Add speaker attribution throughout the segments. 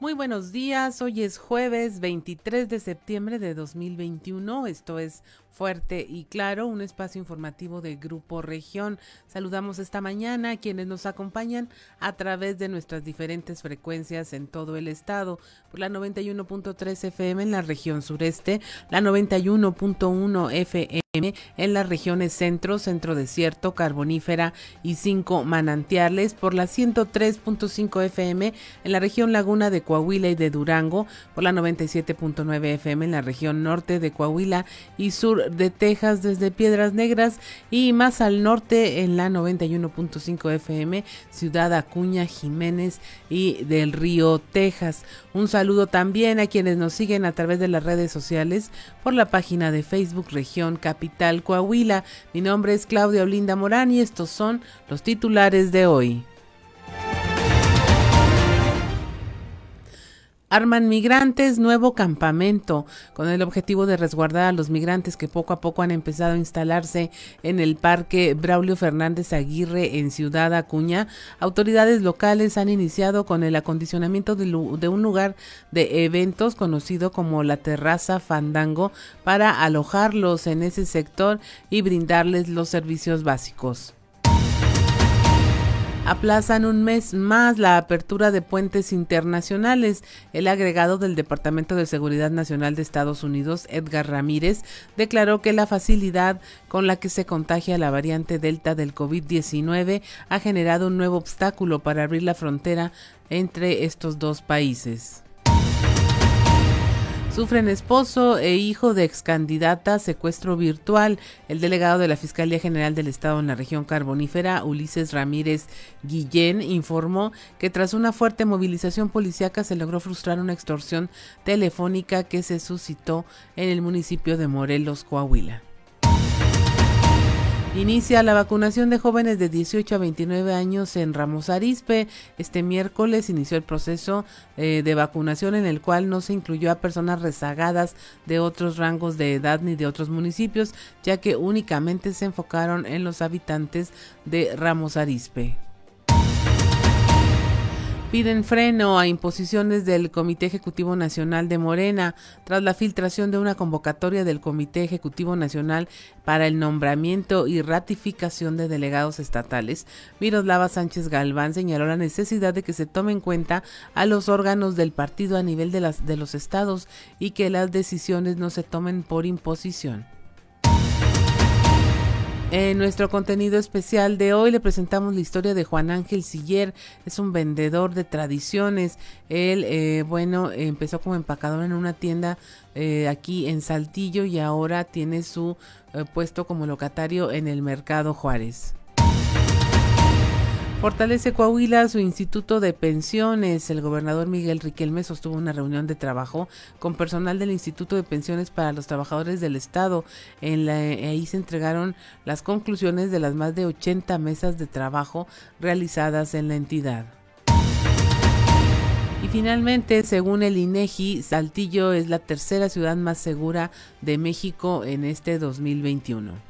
Speaker 1: Muy buenos días, hoy es jueves 23 de septiembre de 2021, esto es Fuerte y Claro, un espacio informativo de Grupo Región. Saludamos esta mañana a quienes nos acompañan a través de nuestras diferentes frecuencias en todo el estado, por la 91.3 FM en la región sureste, la 91.1 FM en las regiones centro, centro desierto, carbonífera y cinco manantiales, por la 103.5 FM en la región laguna de Coahuila y de Durango, por la 97.9 FM en la región norte de Coahuila y sur de Texas desde Piedras Negras y más al norte en la 91.5 FM, Ciudad Acuña, Jiménez y del Río, Texas. Un saludo también a quienes nos siguen a través de las redes sociales por la página de Facebook Región Capital Coahuila. Mi nombre es Claudia Olinda Morán y estos son los titulares de hoy. Arman migrantes nuevo campamento con el objetivo de resguardar a los migrantes que poco a poco han empezado a instalarse en el Parque Braulio Fernández Aguirre en Ciudad Acuña. Autoridades locales han iniciado con el acondicionamiento de, un lugar de eventos conocido como la Terraza Fandango para alojarlos en ese sector y brindarles los servicios básicos aplazan un mes más la apertura de puentes internacionales. El agregado del Departamento de Seguridad Nacional de Estados Unidos, Edgar Ramírez, declaró que la facilidad con la que se contagia la variante Delta del COVID-19 ha generado un nuevo obstáculo para abrir la frontera entre estos dos países. Sufren esposo e hijo de ex candidata secuestro virtual. El delegado de la Fiscalía General del Estado en la región carbonífera, Ulises Ramírez Guillén, informó que tras una fuerte movilización policíaca se logró frustrar una extorsión telefónica que se suscitó en el municipio de Morelos, Coahuila. Inicia la vacunación de jóvenes de 18 a 29 años en Ramos Arizpe. Este miércoles inició el proceso eh, de vacunación en el cual no se incluyó a personas rezagadas de otros rangos de edad ni de otros municipios, ya que únicamente se enfocaron en los habitantes de Ramos Arizpe piden freno a imposiciones del Comité Ejecutivo Nacional de Morena tras la filtración de una convocatoria del Comité Ejecutivo Nacional para el nombramiento y ratificación de delegados estatales. Miroslava Sánchez Galván señaló la necesidad de que se tome en cuenta a los órganos del partido a nivel de, de los estados y que las decisiones no se tomen por imposición. En nuestro contenido especial de hoy le presentamos la historia de Juan Ángel Siller. Es un vendedor de tradiciones. Él, eh, bueno, empezó como empacador en una tienda eh, aquí en Saltillo y ahora tiene su eh, puesto como locatario en el Mercado Juárez. Fortalece Coahuila su instituto de pensiones. El gobernador Miguel Riquelme sostuvo una reunión de trabajo con personal del Instituto de Pensiones para los Trabajadores del Estado. En la, ahí se entregaron las conclusiones de las más de 80 mesas de trabajo realizadas en la entidad. Y finalmente, según el INEGI, Saltillo es la tercera ciudad más segura de México en este 2021.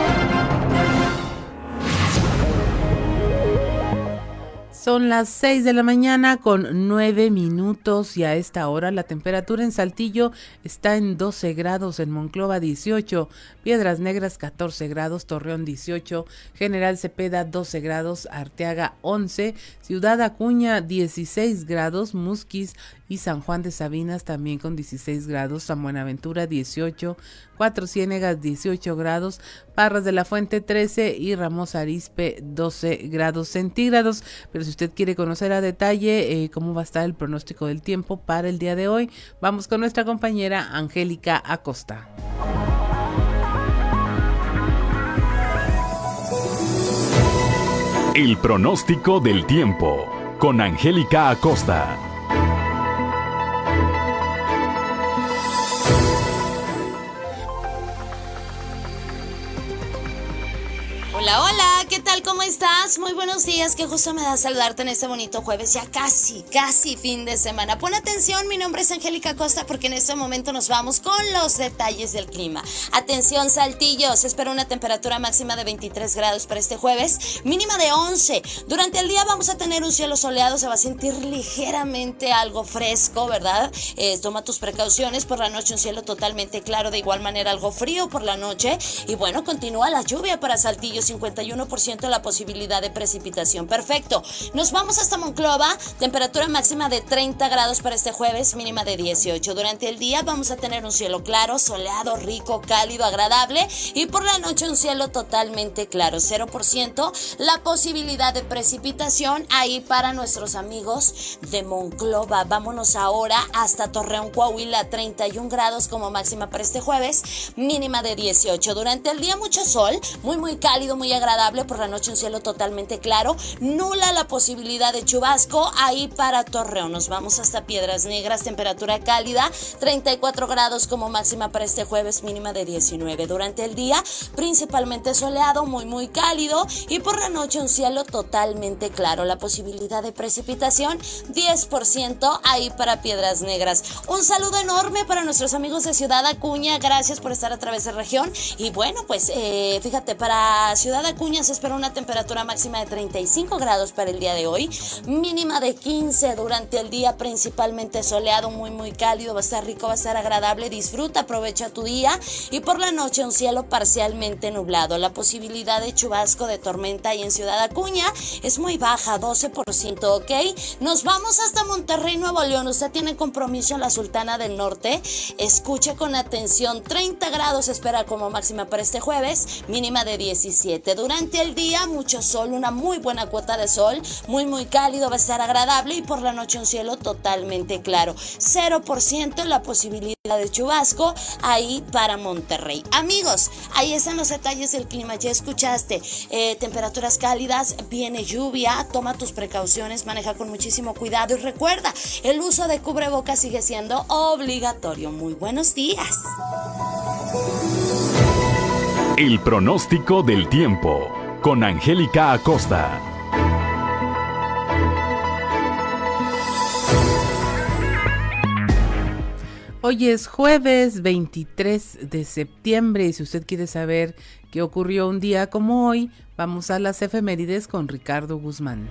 Speaker 1: Son las 6 de la mañana con 9 minutos y a esta hora la temperatura en Saltillo está en 12 grados, en Monclova 18, Piedras Negras 14 grados, Torreón 18, General Cepeda 12 grados, Arteaga 11, Ciudad Acuña 16 grados, Musquis y San Juan de Sabinas también con 16 grados, San Buenaventura 18, Cuatro Ciénegas 18 grados, Parras de la Fuente 13 y Ramos Arispe 12 grados centígrados. Pero si usted quiere conocer a detalle eh, cómo va a estar el pronóstico del tiempo para el día de hoy, vamos con nuestra compañera Angélica Acosta.
Speaker 2: El pronóstico del tiempo con Angélica Acosta.
Speaker 3: Hola, hola, ¿qué tal? ¿Cómo estás? Muy buenos días, qué gusto me da saludarte en este bonito jueves, ya casi, casi fin de semana. Pon atención, mi nombre es Angélica Costa porque en este momento nos vamos con los detalles del clima. Atención, Saltillo, se espera una temperatura máxima de 23 grados para este jueves, mínima de 11. Durante el día vamos a tener un cielo soleado, se va a sentir ligeramente algo fresco, ¿verdad? Eh, toma tus precauciones, por la noche un cielo totalmente claro, de igual manera algo frío por la noche. Y bueno, continúa la lluvia para Saltillo 51% la posibilidad de precipitación. Perfecto. Nos vamos hasta Monclova, temperatura máxima de 30 grados para este jueves, mínima de 18. Durante el día vamos a tener un cielo claro, soleado, rico, cálido, agradable y por la noche un cielo totalmente claro, 0% la posibilidad de precipitación ahí para nuestros amigos de Monclova. Vámonos ahora hasta Torreón, Coahuila, 31 grados como máxima para este jueves, mínima de 18. Durante el día mucho sol, muy muy cálido muy agradable, por la noche un cielo totalmente claro, nula la posibilidad de chubasco ahí para Torreón. Nos vamos hasta Piedras Negras, temperatura cálida, 34 grados como máxima para este jueves, mínima de 19. Durante el día, principalmente soleado, muy muy cálido y por la noche un cielo totalmente claro. La posibilidad de precipitación 10% ahí para Piedras Negras. Un saludo enorme para nuestros amigos de Ciudad Acuña, gracias por estar a través de región y bueno, pues eh, fíjate, para Ciudad Acuña se espera una temperatura máxima de 35 grados para el día de hoy, mínima de 15 durante el día, principalmente soleado, muy muy cálido, va a estar rico, va a estar agradable, disfruta, aprovecha tu día y por la noche un cielo parcialmente nublado. La posibilidad de chubasco de tormenta ahí en Ciudad Acuña es muy baja, 12%, ¿ok? Nos vamos hasta Monterrey, Nuevo León. Usted tiene compromiso en la Sultana del Norte. Escuche con atención, 30 grados espera como máxima para este jueves, mínima de 17. Durante el día mucho sol, una muy buena cuota de sol, muy muy cálido, va a estar agradable y por la noche un cielo totalmente claro. 0% la posibilidad de chubasco ahí para Monterrey. Amigos, ahí están los detalles del clima, ya escuchaste, eh, temperaturas cálidas, viene lluvia, toma tus precauciones, maneja con muchísimo cuidado y recuerda, el uso de cubrebocas sigue siendo obligatorio. Muy buenos días.
Speaker 2: El pronóstico del tiempo con Angélica Acosta.
Speaker 1: Hoy es jueves 23 de septiembre y si usted quiere saber qué ocurrió un día como hoy, vamos a las efemérides con Ricardo Guzmán.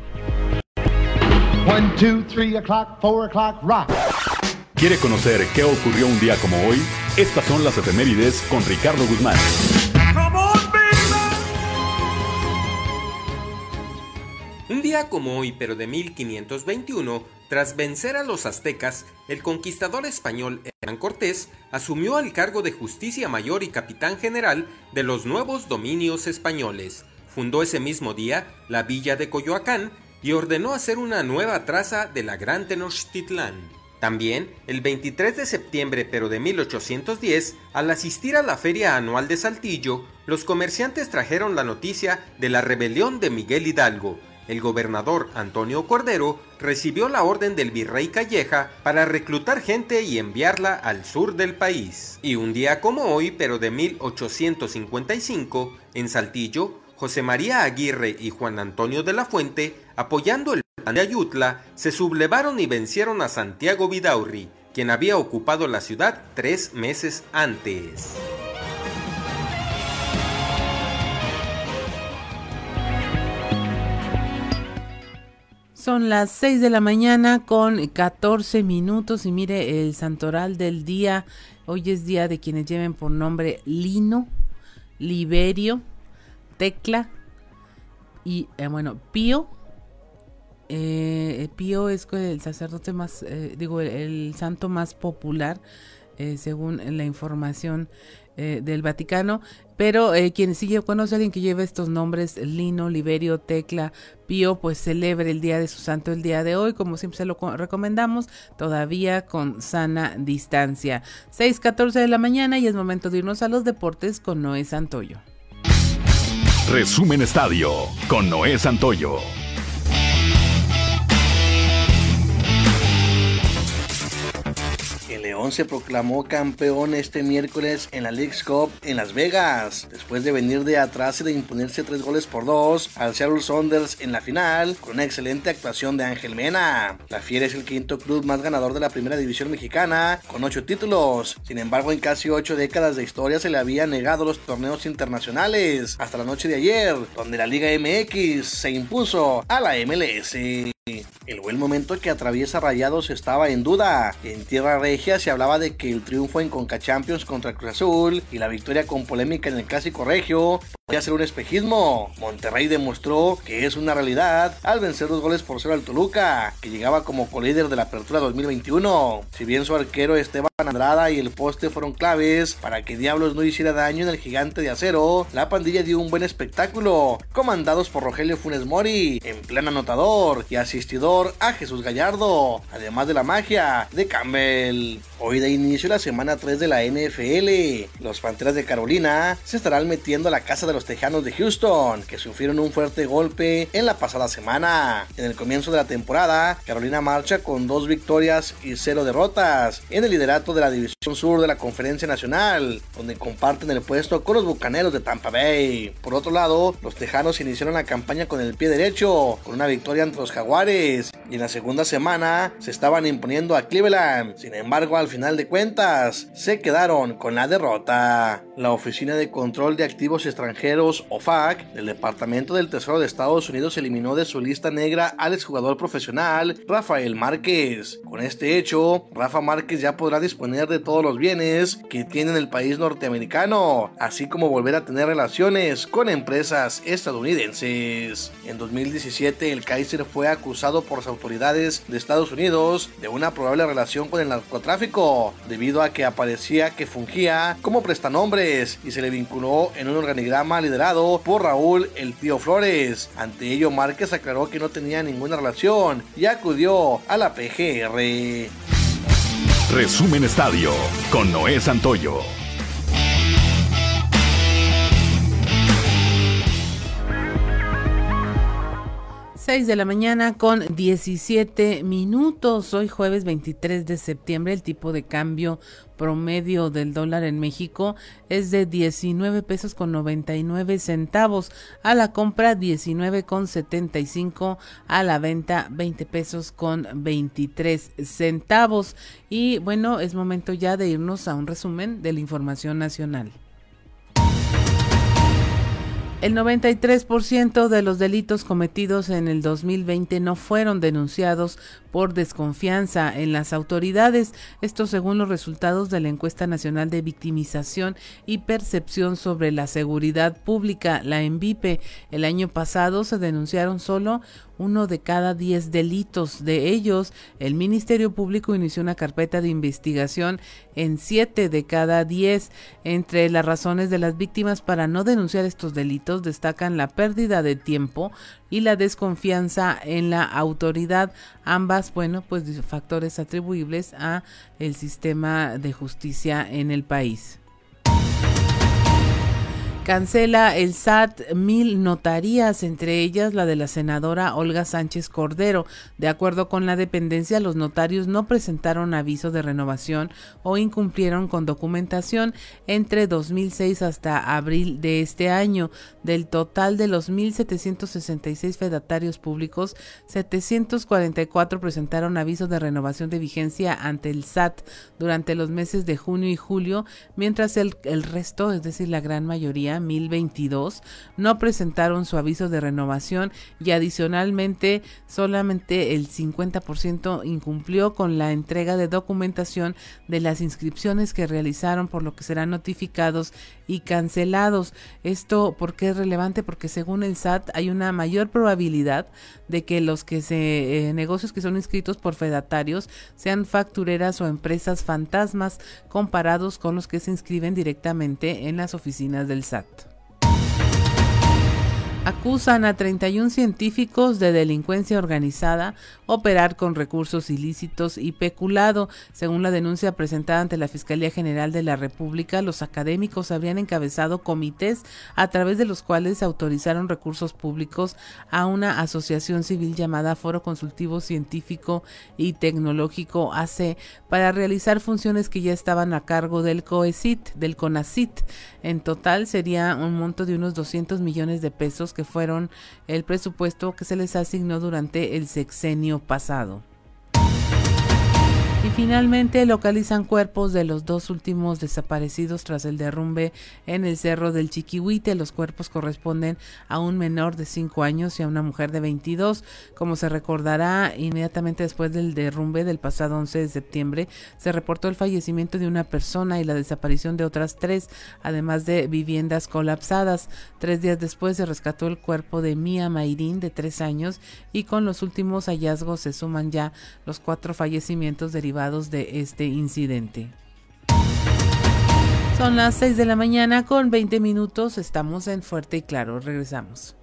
Speaker 2: ¿Quiere conocer qué ocurrió un día como hoy? Estas son las efemérides con Ricardo Guzmán.
Speaker 4: Un día como hoy, pero de 1521, tras vencer a los aztecas, el conquistador español Hernán Cortés asumió el cargo de justicia mayor y capitán general de los nuevos dominios españoles. Fundó ese mismo día la villa de Coyoacán y ordenó hacer una nueva traza de la Gran Tenochtitlán. También, el 23 de septiembre pero de 1810, al asistir a la feria anual de Saltillo, los comerciantes trajeron la noticia de la rebelión de Miguel Hidalgo, el gobernador Antonio Cordero recibió la orden del virrey Calleja para reclutar gente y enviarla al sur del país. Y un día como hoy, pero de 1855, en Saltillo, José María Aguirre y Juan Antonio de la Fuente, apoyando el plan de Ayutla, se sublevaron y vencieron a Santiago Vidaurri, quien había ocupado la ciudad tres meses antes.
Speaker 1: Son las 6 de la mañana con 14 minutos y mire el santoral del día. Hoy es día de quienes lleven por nombre Lino, Liberio, Tecla y eh, bueno, Pío. Eh, Pío es el sacerdote más, eh, digo, el, santo más popular según la información del Vaticano. Pero eh, quien sigue conoce a alguien que lleva estos nombres, Lino, Liberio, Tecla, Pío, pues celebre el día de su santo el día de hoy, como siempre se lo recomendamos, todavía con sana distancia. 6:14 de la mañana y es momento de irnos a los deportes con Noé Santoyo.
Speaker 2: Resumen Estadio con Noé Santoyo.
Speaker 5: Se proclamó campeón este miércoles en la League's Cup en Las Vegas, después de venir de atrás y de imponerse tres goles por dos al Seattle Saunders en la final, con una excelente actuación de Ángel Mena. La Fiera es el quinto club más ganador de la primera división mexicana, con ocho títulos. Sin embargo, en casi ocho décadas de historia se le había negado los torneos internacionales, hasta la noche de ayer, donde la Liga MX se impuso a la MLS. El buen momento que atraviesa Rayados estaba en duda. En Tierra Regia se hablaba de que el triunfo en Conca Champions contra Cruz Azul y la victoria con polémica en el Clásico Regio podía ser un espejismo. Monterrey demostró que es una realidad al vencer dos goles por cero al Toluca, que llegaba como colíder de la apertura 2021. Si bien su arquero Esteban Andrada y el poste fueron claves para que Diablos no hiciera daño en el gigante de acero, la pandilla dio un buen espectáculo, comandados por Rogelio Funes Mori, en plan anotador y asistidor a Jesús Gallardo, además de la magia de Campbell. Hoy de inicio la semana 3 de la NFL. Los Panteras de Carolina se estarán metiendo a la casa de los Tejanos de Houston, que sufrieron un fuerte golpe en la pasada semana. En el comienzo de la temporada, Carolina marcha con dos victorias y cero derrotas en el liderato de la División Sur de la Conferencia Nacional, donde comparten el puesto con los Bucaneros de Tampa Bay. Por otro lado, los Tejanos iniciaron la campaña con el pie derecho, con una victoria ante los Jaguares, y en la segunda semana se estaban imponiendo a Cleveland. Sin embargo, al final de cuentas, se quedaron con la derrota. La Oficina de Control de Activos Extranjeros, OFAC, del Departamento del Tesoro de Estados Unidos eliminó de su lista negra al exjugador profesional Rafael Márquez. Con este hecho, Rafa Márquez ya podrá disponer de todos los bienes que tiene en el país norteamericano, así como volver a tener relaciones con empresas estadounidenses. En 2017, el Kaiser fue acusado por las autoridades de Estados Unidos de una probable relación con el narcotráfico, debido a que aparecía que fungía como y se le vinculó en un organigrama liderado por Raúl el tío Flores. Ante ello, Márquez aclaró que no tenía ninguna relación y acudió a la PGR.
Speaker 2: Resumen Estadio con Noé Santoyo.
Speaker 1: 6 de la mañana con 17 minutos. Hoy jueves 23 de septiembre el tipo de cambio promedio del dólar en México es de 19 pesos con 99 centavos. A la compra 19 con 75. A la venta 20 pesos con 23 centavos. Y bueno, es momento ya de irnos a un resumen de la información nacional. El 93% de los delitos cometidos en el 2020 no fueron denunciados por desconfianza en las autoridades, esto según los resultados de la encuesta nacional de victimización y percepción sobre la seguridad pública, la ENVIPE. El año pasado se denunciaron solo uno de cada diez delitos. De ellos, el Ministerio Público inició una carpeta de investigación en siete de cada diez. Entre las razones de las víctimas para no denunciar estos delitos destacan la pérdida de tiempo y la desconfianza en la autoridad. Ambas, bueno, pues factores atribuibles a el sistema de justicia en el país. Cancela el SAT mil notarías, entre ellas la de la senadora Olga Sánchez Cordero. De acuerdo con la dependencia, los notarios no presentaron aviso de renovación o incumplieron con documentación entre 2006 hasta abril de este año. Del total de los 1.766 fedatarios públicos, 744 presentaron aviso de renovación de vigencia ante el SAT durante los meses de junio y julio, mientras el, el resto, es decir, la gran mayoría, 2022 no presentaron su aviso de renovación y adicionalmente solamente el 50% incumplió con la entrega de documentación de las inscripciones que realizaron por lo que serán notificados y cancelados. Esto porque es relevante porque según el SAT hay una mayor probabilidad de que los que se eh, negocios que son inscritos por fedatarios sean factureras o empresas fantasmas comparados con los que se inscriben directamente en las oficinas del SAT. Acusan a 31 científicos de delincuencia organizada, operar con recursos ilícitos y peculado. Según la denuncia presentada ante la Fiscalía General de la República, los académicos habrían encabezado comités a través de los cuales se autorizaron recursos públicos a una asociación civil llamada Foro Consultivo Científico y Tecnológico AC para realizar funciones que ya estaban a cargo del COECIT, del CONACIT. En total sería un monto de unos 200 millones de pesos que fueron el presupuesto que se les asignó durante el sexenio pasado. Finalmente localizan cuerpos de los dos últimos desaparecidos tras el derrumbe en el cerro del Chiquihuite. Los cuerpos corresponden a un menor de 5 años y a una mujer de 22. Como se recordará, inmediatamente después del derrumbe del pasado 11 de septiembre, se reportó el fallecimiento de una persona y la desaparición de otras tres, además de viviendas colapsadas. Tres días después se rescató el cuerpo de Mia Mayrin, de 3 años, y con los últimos hallazgos se suman ya los cuatro fallecimientos derivados de este incidente. Son las 6 de la mañana con 20 minutos. Estamos en Fuerte y Claro. Regresamos.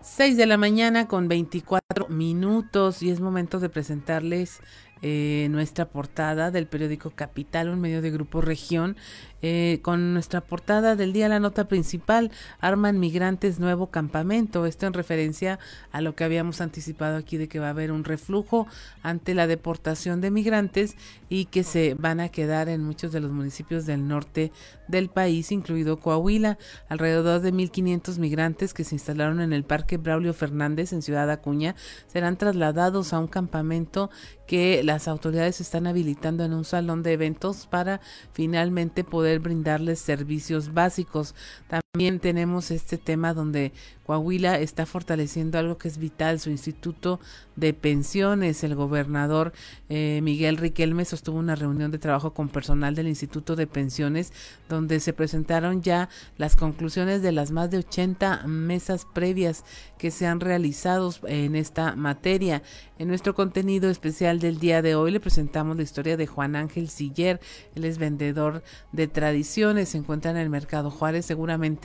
Speaker 1: 6 de la mañana con 24 minutos y es momento de presentarles eh, nuestra portada del periódico Capital, un medio de Grupo Región, eh, con nuestra portada del día, la nota principal, arman migrantes nuevo campamento. Esto en referencia a lo que habíamos anticipado aquí de que va a haber un reflujo ante la deportación de migrantes y que se van a quedar en muchos de los municipios del norte del país, incluido Coahuila. Alrededor de 1.500 migrantes que se instalaron en el Parque Braulio Fernández en Ciudad Acuña serán trasladados a un campamento que las autoridades están habilitando en un salón de eventos para finalmente poder brindarles servicios básicos. También tenemos este tema donde Coahuila está fortaleciendo algo que es vital, su instituto de pensiones. El gobernador eh, Miguel Riquelme sostuvo una reunión de trabajo con personal del instituto de pensiones donde se presentaron ya las conclusiones de las más de 80 mesas previas que se han realizado en esta materia. En nuestro contenido especial del día de hoy le presentamos la historia de Juan Ángel Siller. Él es vendedor de tradiciones, se encuentra en el Mercado Juárez, seguramente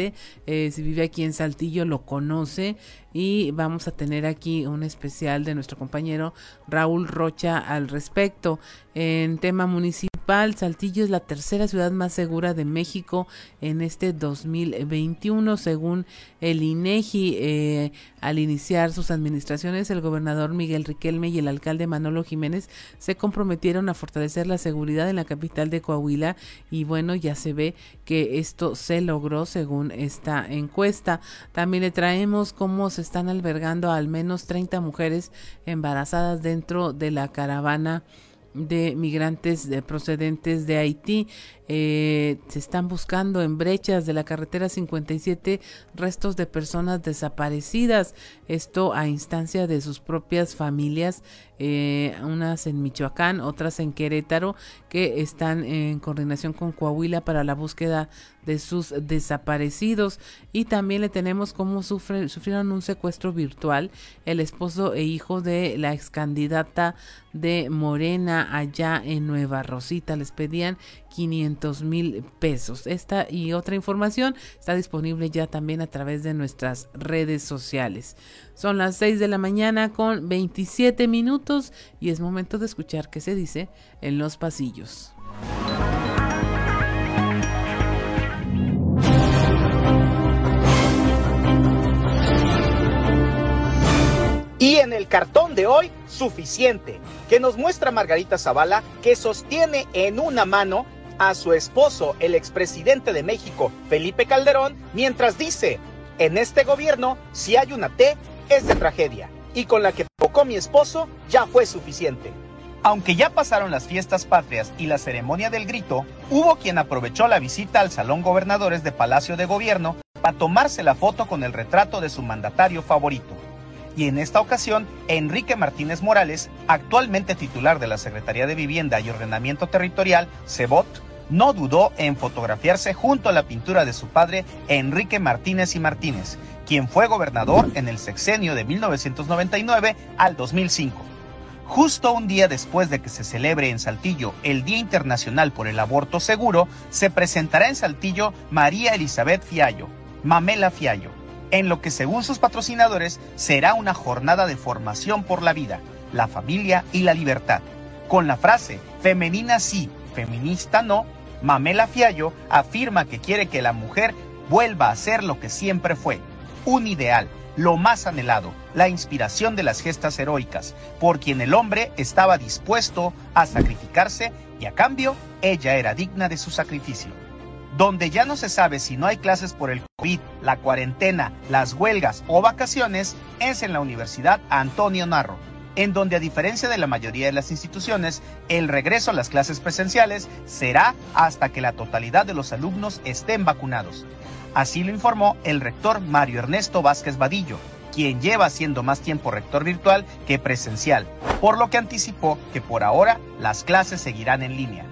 Speaker 1: eh, si vive aquí en Saltillo lo conoce y vamos a tener aquí un especial de nuestro compañero Raúl Rocha al respecto. En tema municipal, Saltillo es la tercera ciudad más segura de México en este 2021, según el INEGI. Eh, al iniciar sus administraciones, el gobernador Miguel Riquelme y el alcalde Manolo Jiménez se comprometieron a fortalecer la seguridad en la capital de Coahuila y bueno, ya se ve que esto se logró según esta encuesta. También le traemos cómo se están albergando al menos 30 mujeres embarazadas dentro de la caravana de migrantes de procedentes de Haití. Eh, se están buscando en brechas de la carretera 57 restos de personas desaparecidas. Esto a instancia de sus propias familias, eh, unas en Michoacán, otras en Querétaro, que están en coordinación con Coahuila para la búsqueda de sus desaparecidos. Y también le tenemos cómo sufren, sufrieron un secuestro virtual el esposo e hijo de la ex candidata de Morena allá en Nueva Rosita. Les pedían 500 mil pesos. Esta y otra información está disponible ya también a través de nuestras redes sociales. Son las 6 de la mañana con 27 minutos y es momento de escuchar qué se dice en los pasillos.
Speaker 6: Y en el cartón de hoy, suficiente, que nos muestra Margarita Zavala que sostiene en una mano a su esposo, el expresidente de México, Felipe Calderón, mientras dice, en este gobierno, si hay una T, es de tragedia, y con la que tocó mi esposo ya fue suficiente. Aunque ya pasaron las fiestas patrias y la ceremonia del grito, hubo quien aprovechó la visita al Salón Gobernadores de Palacio de Gobierno para tomarse la foto con el retrato de su mandatario favorito. Y en esta ocasión, Enrique Martínez Morales, actualmente titular de la Secretaría de Vivienda y Ordenamiento Territorial, CEBOT, no dudó en fotografiarse junto a la pintura de su padre Enrique Martínez y Martínez, quien fue gobernador en el sexenio de 1999 al 2005. Justo un día después de que se celebre en Saltillo el Día Internacional por el Aborto Seguro, se presentará en Saltillo María Elizabeth Fiallo, Mamela Fiallo, en lo que según sus patrocinadores será una jornada de formación por la vida, la familia y la libertad. Con la frase femenina sí, feminista no, Mamela Fiallo afirma que quiere que la mujer vuelva a ser lo que siempre fue, un ideal, lo más anhelado, la inspiración de las gestas heroicas, por quien el hombre estaba dispuesto a sacrificarse y a cambio ella era digna de su sacrificio. Donde ya no se sabe si no hay clases por el COVID, la cuarentena, las huelgas o vacaciones, es en la Universidad Antonio Narro, en donde a diferencia de la mayoría de las instituciones, el regreso a las clases presenciales será hasta que la totalidad de los alumnos estén vacunados. Así lo informó el rector Mario Ernesto Vázquez Vadillo, quien lleva siendo más tiempo rector virtual que presencial, por lo que anticipó que por ahora las clases seguirán en línea.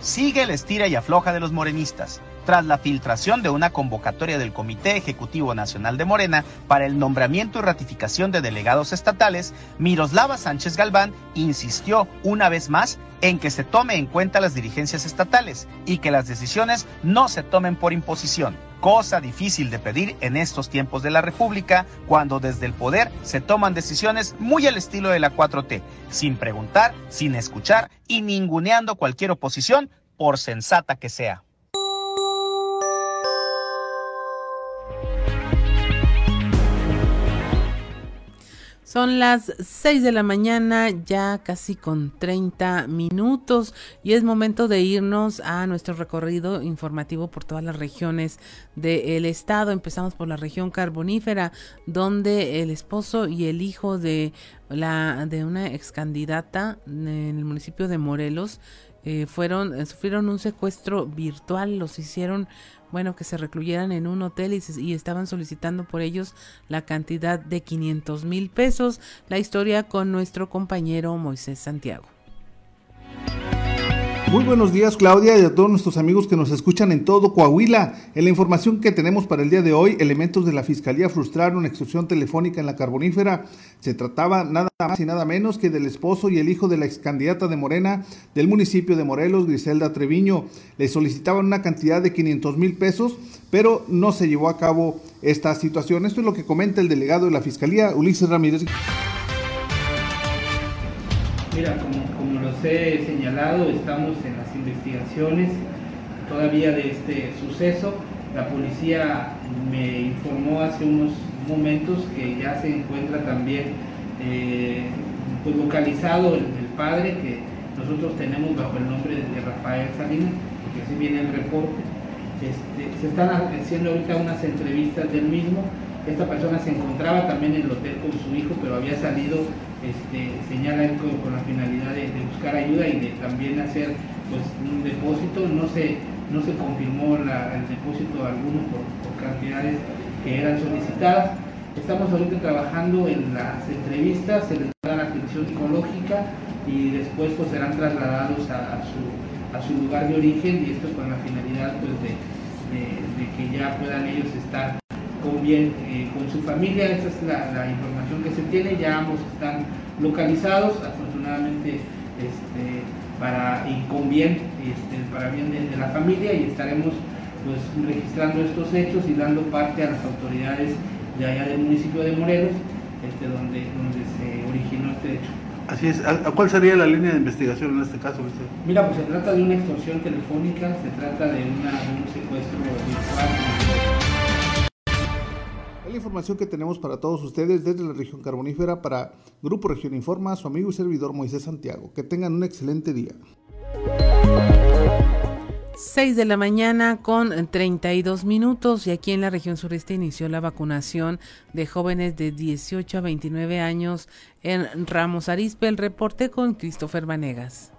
Speaker 6: Sigue el estira y afloja de los morenistas, tras la filtración de una convocatoria del Comité Ejecutivo Nacional de Morena para el nombramiento y ratificación de delegados estatales, Miroslava Sánchez Galván insistió una vez más en que se tome en cuenta las dirigencias estatales y que las decisiones no se tomen por imposición, cosa difícil de pedir en estos tiempos de la República, cuando desde el poder se toman decisiones muy al estilo de la 4T, sin preguntar, sin escuchar y ninguneando cualquier oposición, por sensata que sea.
Speaker 1: Son las 6 de la mañana, ya casi con 30 minutos, y es momento de irnos a nuestro recorrido informativo por todas las regiones del estado. Empezamos por la región carbonífera, donde el esposo y el hijo de la de una ex candidata en el municipio de Morelos eh, fueron sufrieron un secuestro virtual, los hicieron bueno, que se recluyeran en un hotel y, estaban solicitando por ellos la cantidad de 500 mil pesos. La historia con nuestro compañero Moisés Santiago.
Speaker 7: Muy buenos días Claudia y a todos nuestros amigos que nos escuchan en todo Coahuila. En la información que tenemos para el día de hoy, elementos de la Fiscalía frustraron extorsión telefónica en la carbonífera. Se trataba nada más y nada menos que del esposo y el hijo de la ex candidata de Morena del municipio de Morelos, Griselda Treviño. Le solicitaban una cantidad de 500 mil pesos, pero no se llevó a cabo esta situación. Esto es lo que comenta el delegado de la Fiscalía, Ulises Ramírez.
Speaker 8: Mira, como he señalado, estamos en las investigaciones todavía de este suceso. La policía me informó hace unos momentos que ya se encuentra también eh, pues localizado el, padre que nosotros tenemos bajo el nombre de Rafael Salinas, porque así viene el reporte. Este, se están haciendo ahorita unas entrevistas del mismo. Esta persona se encontraba también en el hotel con su hijo, pero había salido este, señala con, la finalidad de, buscar ayuda y de también hacer pues, un depósito. No se, no se confirmó el depósito alguno por, cantidades que eran solicitadas. Estamos ahorita trabajando en las entrevistas, se les va a dar atención psicológica y después pues, serán trasladados a, su, a su lugar de origen y esto con la finalidad pues, de, que ya puedan ellos estar con bien eh, con su familia. Esa es la, información que se tiene. Ya ambos están localizados, afortunadamente este, para y con bien, este, para bien de, la familia y estaremos pues registrando estos hechos y dando parte a las autoridades de allá del municipio de Morelos, este, donde, donde se originó este hecho.
Speaker 7: Así es. ¿Cuál sería la línea de investigación en este caso?
Speaker 8: Mira, pues se trata de una extorsión telefónica, se trata de, una, de un secuestro virtual
Speaker 7: la información que tenemos para todos ustedes desde la región carbonífera para Grupo Región Informa, su amigo y servidor Moisés Santiago. Que tengan un excelente día.
Speaker 1: 6 de la mañana con 32 minutos y aquí en la región sureste inició la vacunación de jóvenes de 18 a 29 años en Ramos Arizpe. El reporte con Christopher Vanegas.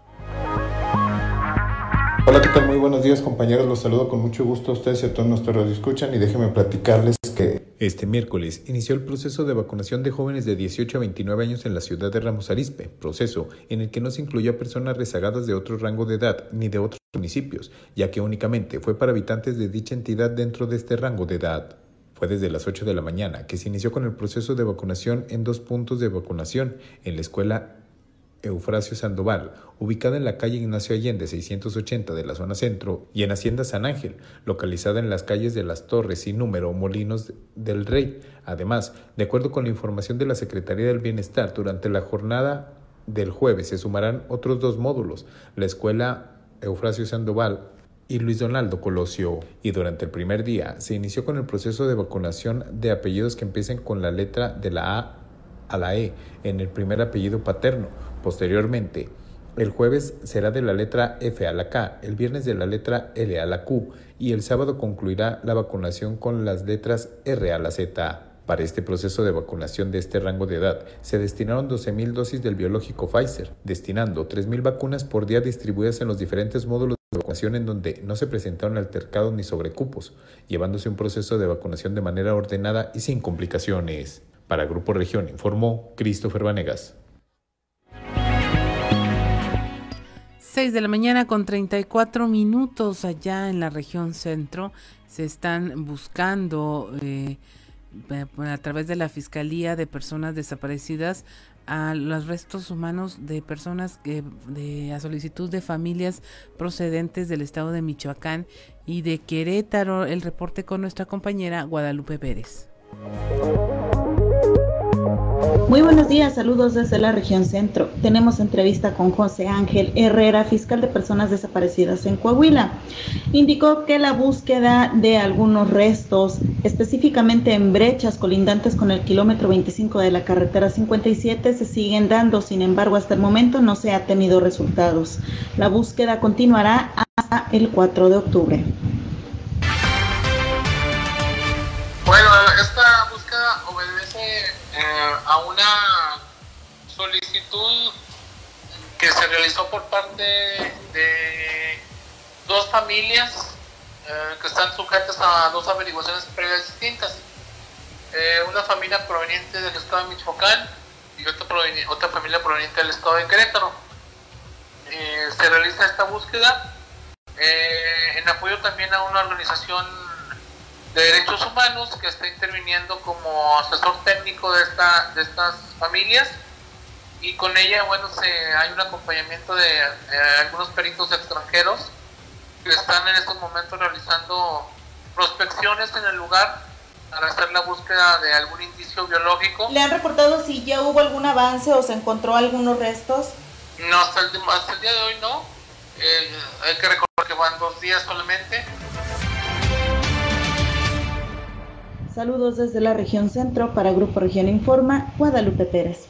Speaker 9: Hola, ¿qué tal? Muy buenos días compañeros, los saludo con mucho gusto a ustedes y a todos nuestros escuchan y déjenme platicarles que este miércoles inició el proceso de vacunación de jóvenes de 18 a 29 años en la ciudad de Ramos Arizpe, proceso en el que no se incluyó a personas rezagadas de otro rango de edad ni de otros municipios, ya que únicamente fue para habitantes de dicha entidad dentro de este rango de edad. Fue desde las 8 de la mañana que se inició con el proceso de vacunación en dos puntos de vacunación, en la escuela Eufrasio Sandoval, ubicada en la calle Ignacio Allende 680 de la zona centro, y en Hacienda San Ángel, localizada en las calles de Las Torres y número Molinos del Rey. Además, de acuerdo con la información de la Secretaría del Bienestar, durante la jornada del jueves se sumarán otros dos módulos, la escuela Eufrasio Sandoval y Luis Donaldo Colosio. Y durante el primer día se inició con el proceso de vacunación de apellidos que empiecen con la letra de la A a la E en el primer apellido paterno. Posteriormente, el jueves será de la letra F a la K, el viernes de la letra L a la Q y el sábado concluirá la vacunación con las letras R a la Z. Para este proceso de vacunación de este rango de edad se destinaron 12.000 dosis del biológico Pfizer, destinando 3.000 vacunas por día distribuidas en los diferentes módulos de vacunación en donde no se presentaron altercados ni sobrecupos, llevándose un proceso de vacunación de manera ordenada y sin complicaciones. Para Grupo Región informó Christopher Vanegas.
Speaker 1: 6 de la mañana con 34 minutos allá en la región centro. Se están buscando eh, a través de la Fiscalía de Personas Desaparecidas a los restos humanos de personas que a solicitud de familias procedentes del estado de Michoacán y de Querétaro. El reporte con nuestra compañera Guadalupe Pérez.
Speaker 10: Muy buenos días, saludos desde la región centro. Tenemos entrevista con José Ángel Herrera, fiscal de personas desaparecidas en Coahuila. Indicó que la búsqueda de algunos restos, específicamente en brechas colindantes con el kilómetro 25 de la carretera 57, se siguen dando. Sin embargo, hasta el momento no se ha tenido resultados. La búsqueda continuará hasta el 4 de octubre.
Speaker 11: A una solicitud que se realizó por parte de dos familias eh, que están sujetas a dos averiguaciones previas distintas. Eh, una familia proveniente del estado de Michoacán y otra, otra familia proveniente del estado de Querétaro. se realiza esta búsqueda en apoyo también a una organización de Derechos Humanos que está interviniendo como asesor técnico de, esta, de estas familias y con ella, bueno, se, hay un acompañamiento de, algunos peritos extranjeros que están en estos momentos realizando prospecciones en el lugar para hacer la búsqueda de algún indicio biológico.
Speaker 10: ¿Le han reportado si ya hubo algún avance o se encontró algunos restos?
Speaker 11: No, hasta el, hasta el día de hoy no. Eh, hay que recordar que van dos días solamente.
Speaker 10: Saludos desde la región centro para Grupo Región Informa, Guadalupe Pérez.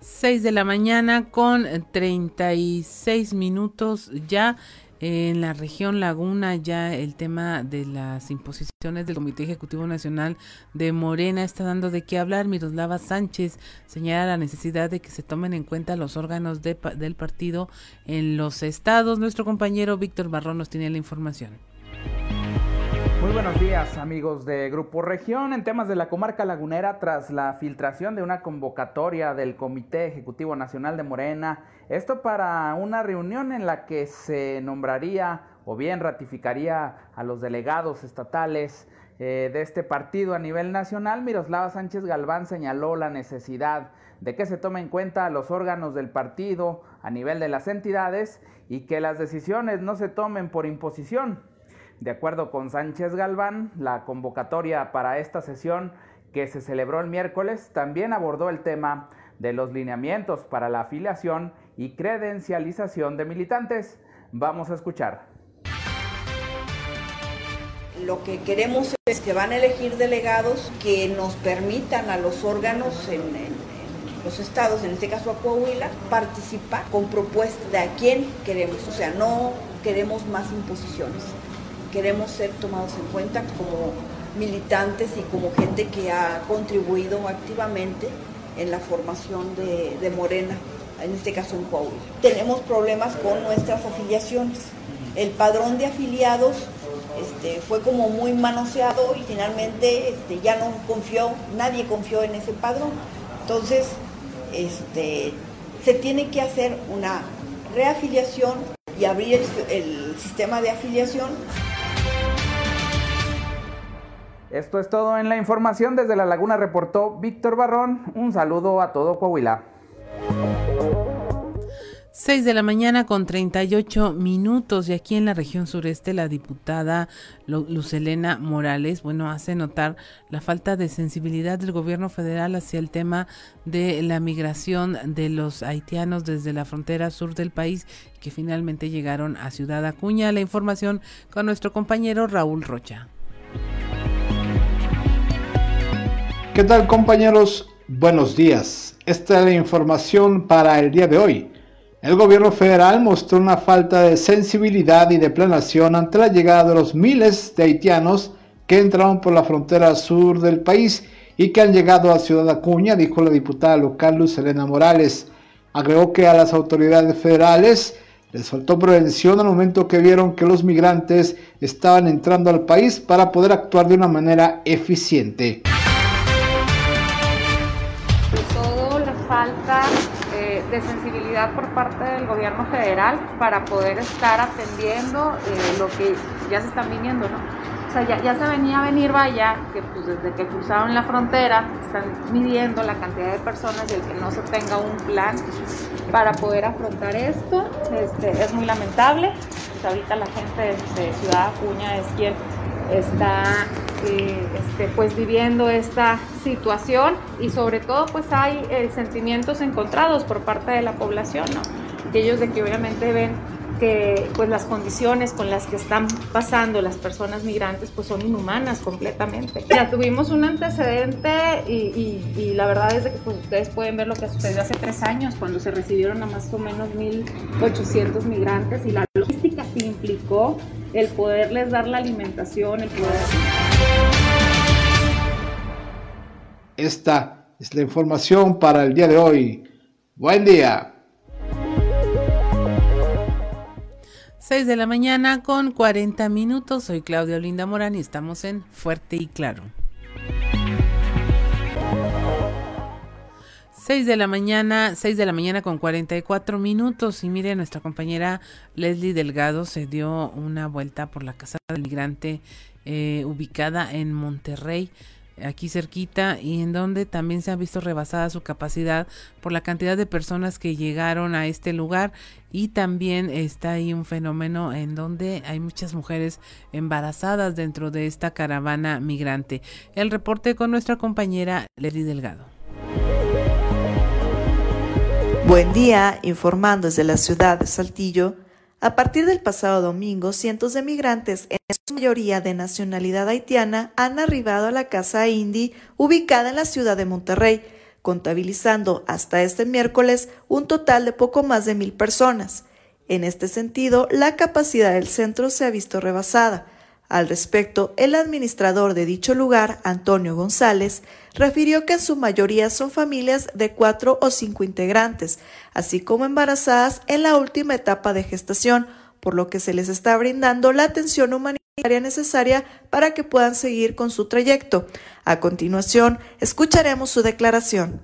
Speaker 1: 6 de la mañana con 36 minutos ya en la región Laguna ya el tema de las imposiciones del Comité Ejecutivo Nacional de Morena está dando de qué hablar. Miroslava Sánchez señala la necesidad de que se tomen en cuenta los órganos del partido en los estados. Nuestro compañero Víctor Barrón nos tiene la información.
Speaker 12: Muy buenos días amigos de Grupo Región. En temas de la comarca lagunera, tras la filtración de una convocatoria del Comité Ejecutivo Nacional de Morena, esto para una reunión en la que se nombraría o bien ratificaría a los delegados estatales eh, de este partido a nivel nacional, Miroslava Sánchez Galván señaló la necesidad de que se tome en cuenta los órganos del partido a nivel de las entidades y que las decisiones no se tomen por imposición, de acuerdo con Sánchez Galván, la convocatoria para esta sesión que se celebró el miércoles también abordó el tema de los lineamientos para la afiliación y credencialización de militantes. Vamos a escuchar.
Speaker 13: Lo que queremos es que van a elegir delegados que nos permitan a los órganos en, los estados, en este caso a Coahuila, participar con propuesta de a quién queremos. O sea, no queremos más imposiciones queremos ser tomados en cuenta como militantes y como gente que ha contribuido activamente en la formación de, Morena, en este caso en Coahuila. Tenemos problemas con nuestras afiliaciones. El padrón de afiliados este, fue como muy manoseado y finalmente este, ya no confió, nadie confió en ese padrón. Entonces, este, se tiene que hacer una reafiliación y abrir el sistema de afiliación
Speaker 12: esto es todo en la información. Desde La Laguna reportó Víctor Barrón. Un saludo a todo Coahuila.
Speaker 1: 6 de la mañana con 38 minutos y aquí en la región sureste la diputada Lucelena Morales, bueno, hace notar la falta de sensibilidad del gobierno federal hacia el tema de la migración de los haitianos desde la frontera sur del país que finalmente llegaron a Ciudad Acuña. La información con nuestro compañero Raúl Rocha.
Speaker 14: ¿Qué tal compañeros? Buenos días. Esta es la información para el día de hoy. El gobierno federal mostró una falta de sensibilidad y de planación ante la llegada de los miles de haitianos que entraron por la frontera sur del país y que han llegado a Ciudad Acuña, dijo la diputada local Luz Elena Morales. Agregó que a las autoridades federales les faltó prevención al momento que vieron que los migrantes estaban entrando al país para poder actuar de una manera eficiente.
Speaker 15: Falta de sensibilidad por parte del gobierno federal para poder estar atendiendo eh, lo que ya se están viniendo, ¿no? O sea, ya, ya se venía a venir vaya, que pues desde que cruzaron la frontera están midiendo la cantidad de personas y el que no se tenga un plan para poder afrontar esto este, es muy lamentable. Pues ahorita la gente de Ciudad Acuña es quien está eh, este, pues viviendo esta situación y sobre todo pues hay eh, sentimientos encontrados por parte de la población, ¿no? Aquellos de que obviamente ven que pues las condiciones con las que están pasando las personas migrantes pues son inhumanas completamente. Ya tuvimos un antecedente y, y, la verdad es que pues ustedes pueden ver lo que sucedió hace tres años cuando se recibieron a más o menos 1.800 migrantes y la logística que implicó el poderles dar la alimentación, el poder...
Speaker 14: Esta es la información para el día de hoy. Buen día.
Speaker 1: 6 de la mañana con 40 minutos. Soy Claudia Olinda Morán y estamos en Fuerte y Claro. 6 de la mañana, 6 de la mañana con 44 minutos. Y mire, nuestra compañera Leslie Delgado se dio una vuelta por la casa del migrante eh, ubicada en Monterrey aquí cerquita y en donde también se ha visto rebasada su capacidad por la cantidad de personas que llegaron a este lugar y también está ahí un fenómeno en donde hay muchas mujeres embarazadas dentro de esta caravana migrante. El reporte con nuestra compañera Leslie Delgado.
Speaker 16: Buen día, informando desde la ciudad de Saltillo. A partir del pasado domingo, cientos de migrantes, en su mayoría de nacionalidad haitiana, han arribado a la Casa Indy, ubicada en la ciudad de Monterrey, contabilizando hasta este miércoles un total de poco más de mil personas. En este sentido, la capacidad del centro se ha visto rebasada. Al respecto, el administrador de dicho lugar, Antonio González, refirió que en su mayoría son familias de cuatro o cinco integrantes, así como embarazadas en la última etapa de gestación, por lo que se les está brindando la atención humanitaria necesaria para que puedan seguir con su trayecto. A continuación, escucharemos su declaración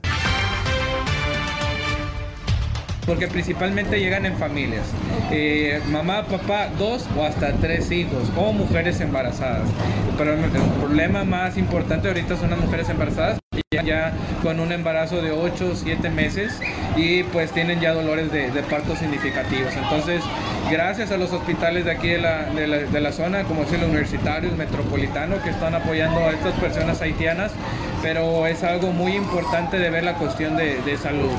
Speaker 17: porque principalmente llegan en familias. Eh, mamá, papá, dos o hasta tres hijos o mujeres embarazadas. Pero el problema más importante ahorita son las mujeres embarazadas ya con un embarazo de 8 o 7 meses y pues tienen ya dolores de, parto significativos. Entonces, gracias a los hospitales de aquí de la, de la, zona, como es el universitario, el metropolitano, que están apoyando a estas personas haitianas, pero es algo muy importante de ver la cuestión de salud.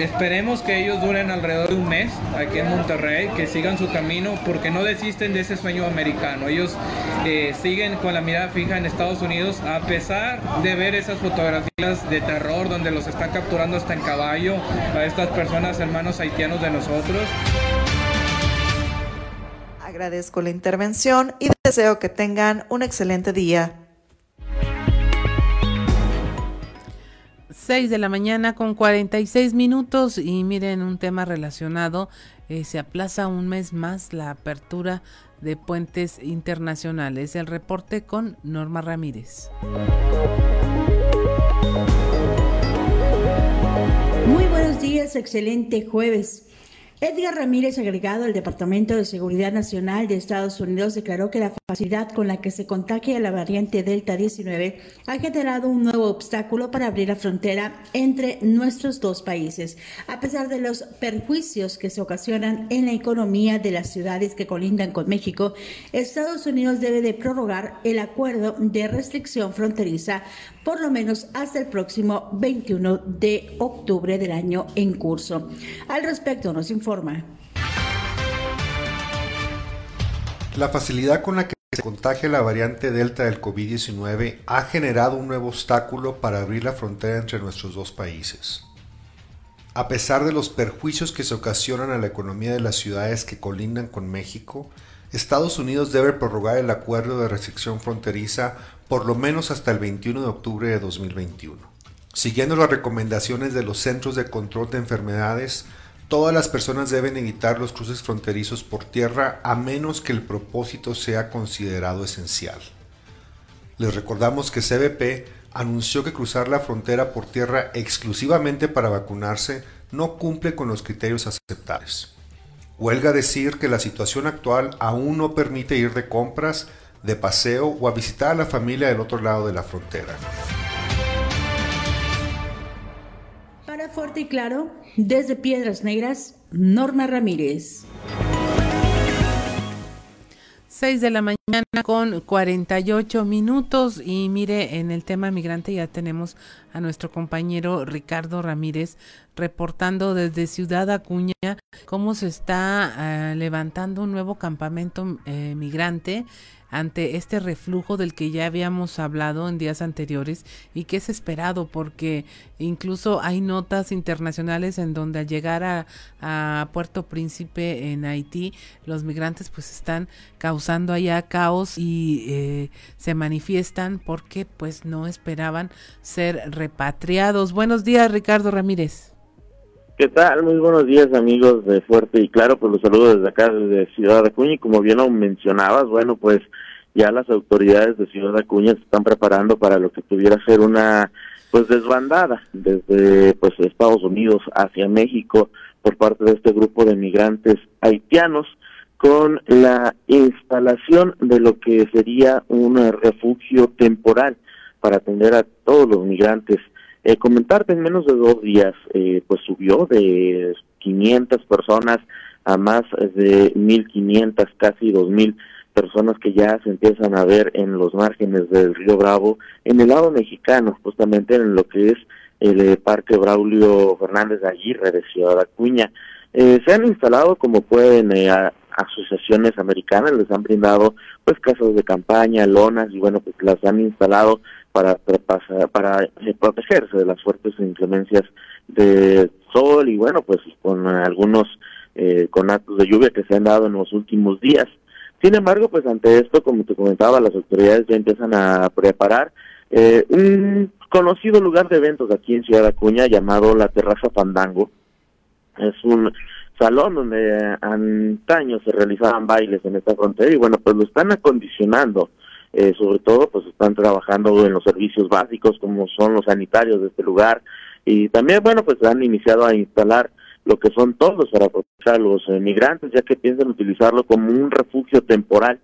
Speaker 17: Esperemos que ellos duren alrededor de un mes aquí en Monterrey, que sigan su camino, porque no desisten de ese sueño americano. Ellos eh, siguen con la mirada fija en Estados Unidos, a pesar de ver esas fotografías de terror donde los están capturando hasta en caballo a estas personas, hermanos haitianos de nosotros.
Speaker 16: Agradezco la intervención y deseo que tengan un excelente día.
Speaker 1: 6 de la mañana con 46 minutos y miren un tema relacionado, eh, se aplaza un mes más la apertura de puentes internacionales. El reporte con Norma Ramírez.
Speaker 18: Muy buenos días, excelente jueves. Edgar Ramírez, agregado al Departamento de Seguridad Nacional de Estados Unidos, declaró que la facilidad con la que se contagia la variante Delta 19 ha generado un nuevo obstáculo para abrir la frontera entre nuestros dos países. A pesar de los perjuicios que se ocasionan en la economía de las ciudades que colindan con México, Estados Unidos debe de prorrogar el acuerdo de restricción fronteriza por lo menos hasta el próximo 21 de octubre del año en curso. Al respecto nos informa.
Speaker 19: La facilidad con la que se contagia la variante Delta del COVID-19 ha generado un nuevo obstáculo para abrir la frontera entre nuestros dos países. A pesar de los perjuicios que se ocasionan a la economía de las ciudades que colindan con México, Estados Unidos debe prorrogar el acuerdo de restricción fronteriza por lo menos hasta el 21 de octubre de 2021. Siguiendo las recomendaciones de los Centros de Control de Enfermedades, todas las personas deben evitar los cruces fronterizos por tierra a menos que el propósito sea considerado esencial. Les recordamos que CBP anunció que cruzar la frontera por tierra exclusivamente para vacunarse no cumple con los criterios aceptables. Huelga decir que la situación actual aún no permite ir de compras de paseo o a visitar a la familia del otro lado de la frontera.
Speaker 18: Fuerte y Claro, desde Piedras Negras, Norma Ramírez.
Speaker 1: 6 de la mañana con 48 minutos y mire, en el tema migrante ya tenemos a nuestro compañero Ricardo Ramírez reportando desde Ciudad Acuña cómo se está ah, levantando un nuevo campamento eh, migrante ante este reflujo del que ya habíamos hablado en días anteriores y que es esperado porque incluso hay notas internacionales en donde al llegar a, Puerto Príncipe en Haití los migrantes pues están causando allá caos y eh, se manifiestan porque pues no esperaban ser repatriados. Buenos días Ricardo Ramírez.
Speaker 20: ¿Qué tal? Muy buenos días amigos de Fuerte y Claro, pues los saludo desde acá, desde Ciudad Acuña y como bien lo mencionabas, bueno, pues ya las autoridades de Ciudad Acuña se están preparando para lo que pudiera ser una pues desbandada desde pues Estados Unidos hacia México por parte de este grupo de migrantes haitianos con la instalación de lo que sería un refugio temporal para atender a todos los migrantes. Eh, comentarte, en menos de dos días, eh, pues subió de 500 personas a más de 1.500, casi 2.000 personas que ya se empiezan a ver en los márgenes del río Bravo, en el lado mexicano, justamente en lo que es el eh, Parque Braulio Fernández de Aguirre de Ciudad Acuña. Eh, se han instalado, como pueden, eh, asociaciones americanas, les han brindado pues casas de campaña, lonas y bueno, pues las han instalado para, para eh, protegerse de las fuertes inclemencias de sol y bueno, pues con algunos eh, conatos de lluvia que se han dado en los últimos días. Sin embargo, pues ante esto, como te comentaba, las autoridades ya empiezan a preparar eh, un conocido lugar de eventos aquí en Ciudad Acuña llamado la Terraza Fandango. Es un salón donde antaño se realizaban bailes en esta frontera y bueno, pues lo están acondicionando eh, sobre todo pues están trabajando en los servicios básicos como son los sanitarios de este lugar y también bueno pues han iniciado a instalar lo que son todos para proteger a los migrantes ya que piensan utilizarlo como un refugio temporal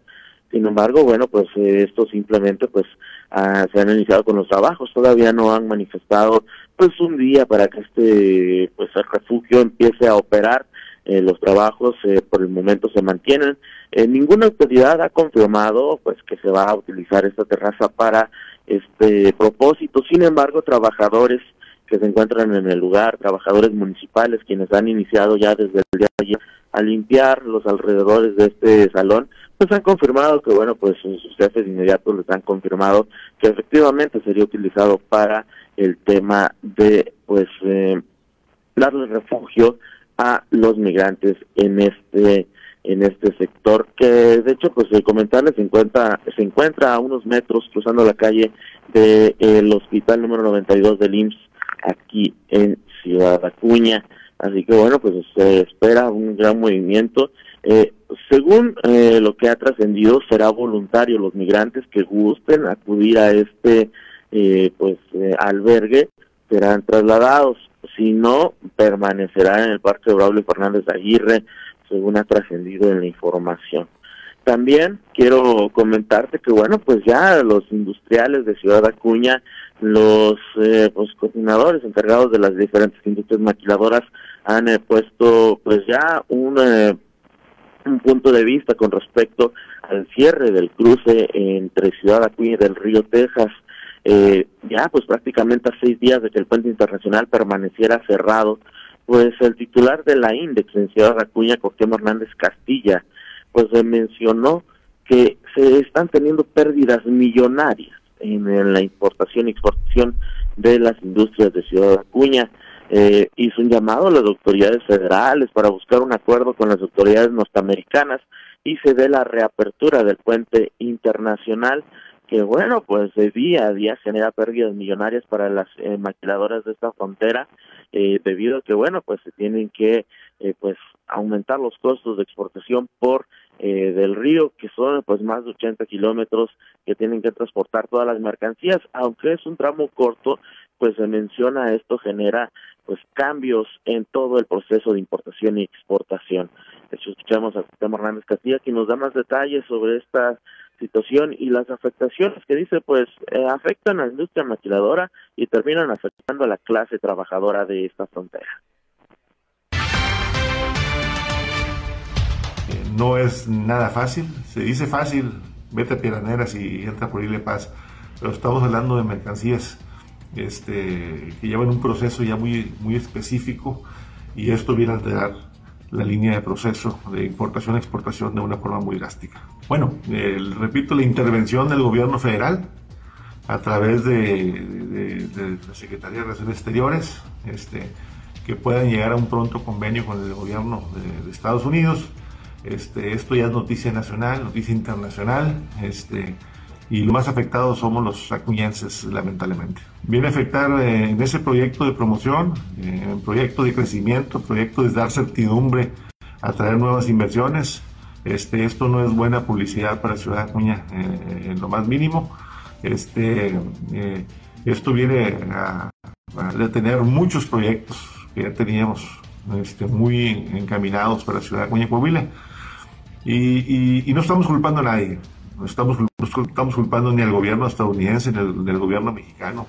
Speaker 20: sin embargo bueno pues eh, esto simplemente pues ah, se han iniciado con los trabajos todavía no han manifestado pues un día para que este pues el refugio empiece a operar eh, los trabajos eh, por el momento se mantienen. Eh, ninguna autoridad ha confirmado pues que se va a utilizar esta terraza para este propósito. Sin embargo, trabajadores que se encuentran en el lugar, trabajadores municipales quienes han iniciado ya desde el día de ayer a limpiar los alrededores de este salón, pues han confirmado que bueno, pues sus jefes inmediatos les han confirmado que efectivamente sería utilizado para el tema de pues darle refugio a los migrantes en este en este sector que de hecho pues de comentarles se encuentra se encuentra a unos metros cruzando la calle del hospital número 92 del IMSS aquí en Ciudad Acuña. Así que bueno pues se espera un gran movimiento. Eh, según eh, lo que ha trascendido será voluntario los migrantes que gusten acudir a este eh, pues albergue serán trasladados. Si no, permanecerá en el Parque Braulio Fernández Aguirre, según ha trascendido en la información. También quiero comentarte que, bueno, pues ya los industriales de Ciudad Acuña, los eh, pues, coordinadores encargados de las diferentes industrias maquiladoras han eh, puesto pues ya un, eh, un punto de vista con respecto al cierre del cruce entre Ciudad Acuña y del Río Texas. Eh, ya pues prácticamente a seis días de que el puente internacional permaneciera cerrado, pues el titular de la Index en Ciudad Acuña, Cuauhtémoc Hernández Castilla, pues mencionó que se están teniendo pérdidas millonarias en, la importación y exportación de las industrias de Ciudad Acuña. Eh, hizo un llamado a las autoridades federales para buscar un acuerdo con las autoridades norteamericanas y se dé la reapertura del puente internacional que bueno, pues de día a día genera pérdidas millonarias para las eh, maquiladoras de esta frontera, eh, debido a que bueno, pues se tienen que eh, pues aumentar los costos de exportación por eh, del río, que son pues más de 80 kilómetros que tienen que transportar todas las mercancías, aunque es un tramo corto, pues se menciona esto genera pues cambios en todo el proceso de importación y exportación. De escuchamos a José Hernández Castilla, que nos da más detalles sobre esta situación y las afectaciones que dice pues eh, afectan a la industria maquiladora y terminan afectando a la clase trabajadora de esta frontera.
Speaker 21: No es nada fácil, se dice fácil, vete a Piraneras y entra por Ile Paz, pero estamos hablando de mercancías este, que llevan un proceso ya muy, muy específico y esto viene a alterar la línea de proceso de importación-exportación de una forma muy drástica. Bueno, repito, la intervención del gobierno federal a través de, la Secretaría de Relaciones Exteriores, este, que puedan llegar a un pronto convenio con el gobierno de, Estados Unidos. Este, esto ya es noticia nacional, noticia internacional. Este, y los más afectados somos los acuñenses, lamentablemente. Viene a afectar eh, en ese proyecto de promoción, eh, en proyecto de crecimiento, proyecto de dar certidumbre, atraer nuevas inversiones. Este, esto no es buena publicidad para Ciudad Acuña eh, en lo más mínimo. Este, esto viene a, detener muchos proyectos que ya teníamos este, muy encaminados para Ciudad Acuña y Coahuila. Y no estamos culpando a nadie no estamos, estamos culpando ni al gobierno estadounidense ni al, gobierno mexicano.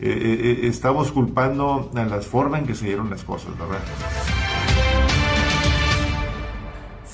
Speaker 21: Eh, eh, eh, estamos culpando a las formas en que se dieron las cosas, ¿verdad?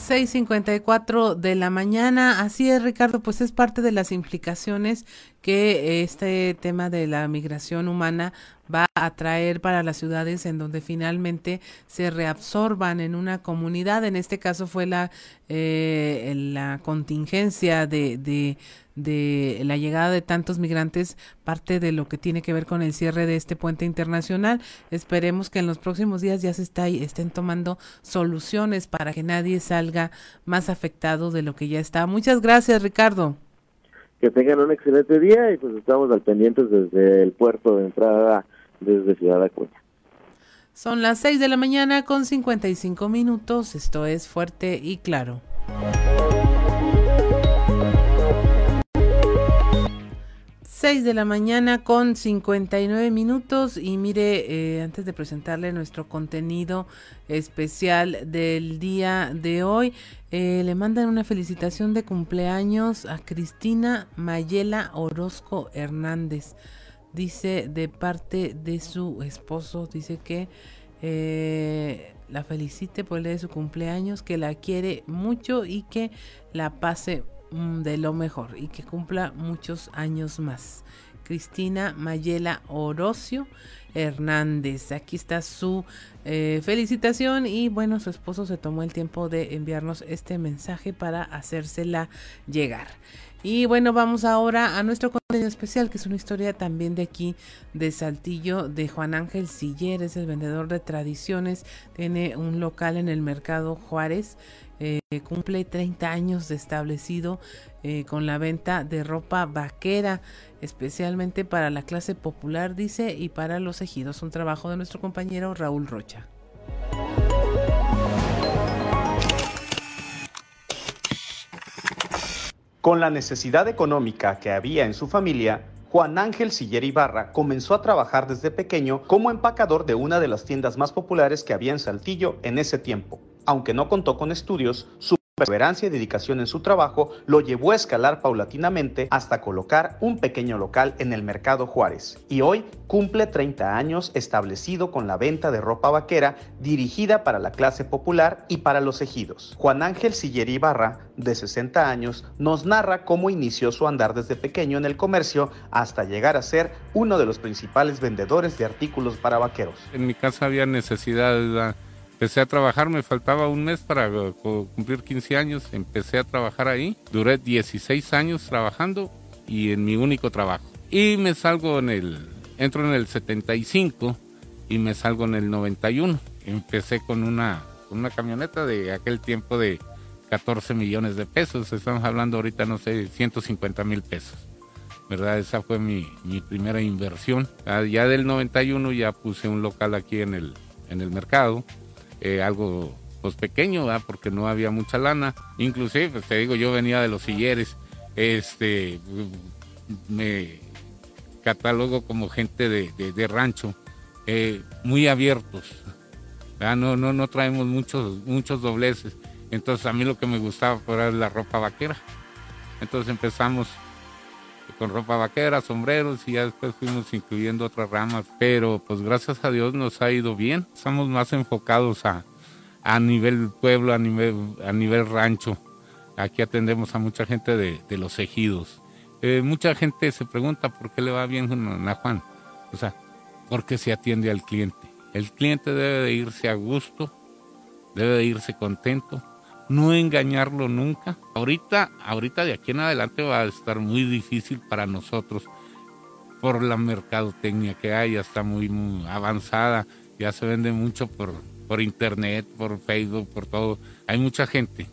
Speaker 1: 6.54 de la mañana. Así es, Ricardo, pues es parte de las implicaciones que este tema de la migración humana va a traer para las ciudades en donde finalmente se reabsorban en una comunidad. En este caso fue la, eh, la contingencia de, de, la llegada de tantos migrantes, parte de lo que tiene que ver con el cierre de este puente internacional. Esperemos que en los próximos días ya se está, estén tomando soluciones para que nadie salga más afectado de lo que ya está. Muchas gracias, Ricardo
Speaker 20: que tengan un excelente día y pues estamos al pendientes desde el puerto de entrada desde Ciudad Acuña.
Speaker 1: Son las 6 de la mañana con 55 minutos, esto es fuerte y claro. 6 de la mañana con 59 minutos y mire, eh, antes de presentarle nuestro contenido especial del día de hoy, eh, le mandan una felicitación de cumpleaños a Cristina Mayela Orozco Hernández. Dice de parte de su esposo, dice que eh, la felicite por el día de su cumpleaños, que la quiere mucho y que la pase de lo mejor y que cumpla muchos años más. Cristina Mayela Orocio Hernández. Aquí está su eh, felicitación y bueno, su esposo se tomó el tiempo de enviarnos este mensaje para hacérsela llegar. Y bueno, vamos ahora a nuestro contenido especial, que es una historia también de aquí, de Saltillo, de Juan Ángel Siller, es el vendedor de tradiciones, tiene un local en el mercado Juárez eh, cumple 30 años de establecido eh, con la venta de ropa vaquera, especialmente para la clase popular, dice, y para los ejidos. Un trabajo de nuestro compañero Raúl Rocha.
Speaker 22: Con la necesidad económica que había en su familia,
Speaker 6: Juan Ángel Siller Ibarra comenzó a trabajar desde pequeño como empacador de una de las tiendas más populares que había en Saltillo en ese tiempo. Aunque no contó con estudios, su perseverancia y dedicación en su trabajo lo llevó a escalar paulatinamente hasta colocar un pequeño local en el Mercado Juárez. Y hoy cumple 30 años establecido con la venta de ropa vaquera dirigida para la clase popular y para los ejidos. Juan Ángel Siller Ibarra, de 60 años, nos narra cómo inició su andar desde pequeño en el comercio hasta llegar a ser uno de los principales vendedores de artículos para vaqueros.
Speaker 22: En mi casa había necesidad de Empecé a trabajar, me faltaba un mes para eh, cumplir 15 años, empecé a trabajar ahí, duré 16 años trabajando y en mi único trabajo. Y me salgo en el, entro en el 75 y me salgo en el 91. Empecé con una, con una camioneta de aquel tiempo de 14 millones de pesos, estamos hablando ahorita, no sé, 150 mil pesos. ¿verdad? Esa fue mi, mi, primera inversión. Ah, ya del 91 ya puse un local aquí en el, en el mercado eh, algo pues pequeño, porque no había mucha lana. Inclusive, pues te digo, yo venía de los silleres, este, me catalogo como gente de, rancho, eh, muy abiertos. No, no, no traemos muchos, muchos dobleces. Entonces a mí lo que me gustaba era la ropa vaquera. Entonces empezamos con ropa vaquera, sombreros y ya después fuimos incluyendo otras ramas. Pero pues gracias a Dios nos ha ido bien. Estamos más enfocados a, a nivel pueblo, a nivel, a nivel rancho. Aquí atendemos a mucha gente de, de los ejidos. Eh, mucha gente se pregunta por qué le va bien a Juan. O sea, porque se atiende al cliente. El cliente debe de irse a gusto, debe de irse contento no engañarlo nunca. Ahorita, ahorita de aquí en adelante va a estar muy difícil para nosotros por la mercadotecnia que hay, ya está muy, avanzada, ya se vende mucho por, por internet, por Facebook, por todo. Hay mucha gente.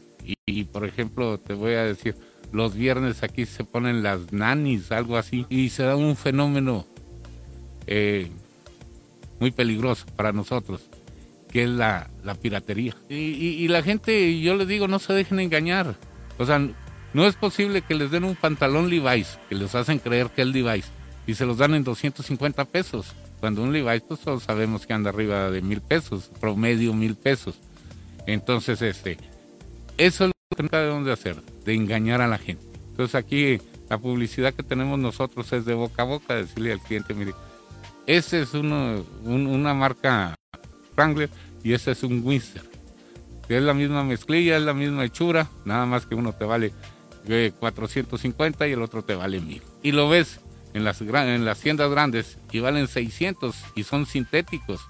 Speaker 22: Y, por ejemplo, te voy a decir, los viernes aquí se ponen las nanis, algo así, y se da un fenómeno eh, muy peligroso para nosotros que es la, piratería. Y, la gente, yo les digo, no se dejen engañar. O sea, no es posible que les den un pantalón Levi's, que les hacen creer que es Levi's, y se los dan en 250 pesos. Cuando un Levi's, pues todos sabemos que anda arriba de mil pesos, promedio mil pesos. Entonces, este, eso es lo que no debemos de hacer, de engañar a la gente. Entonces aquí la publicidad que tenemos nosotros es de boca a boca, decirle al cliente, mire, ese es uno, una marca y este es un Winster. Es la misma mezclilla, es la misma hechura, nada más que uno te vale 450 y el otro te vale 1000. Y lo ves en las, en las tiendas grandes y valen 600 y son sintéticos,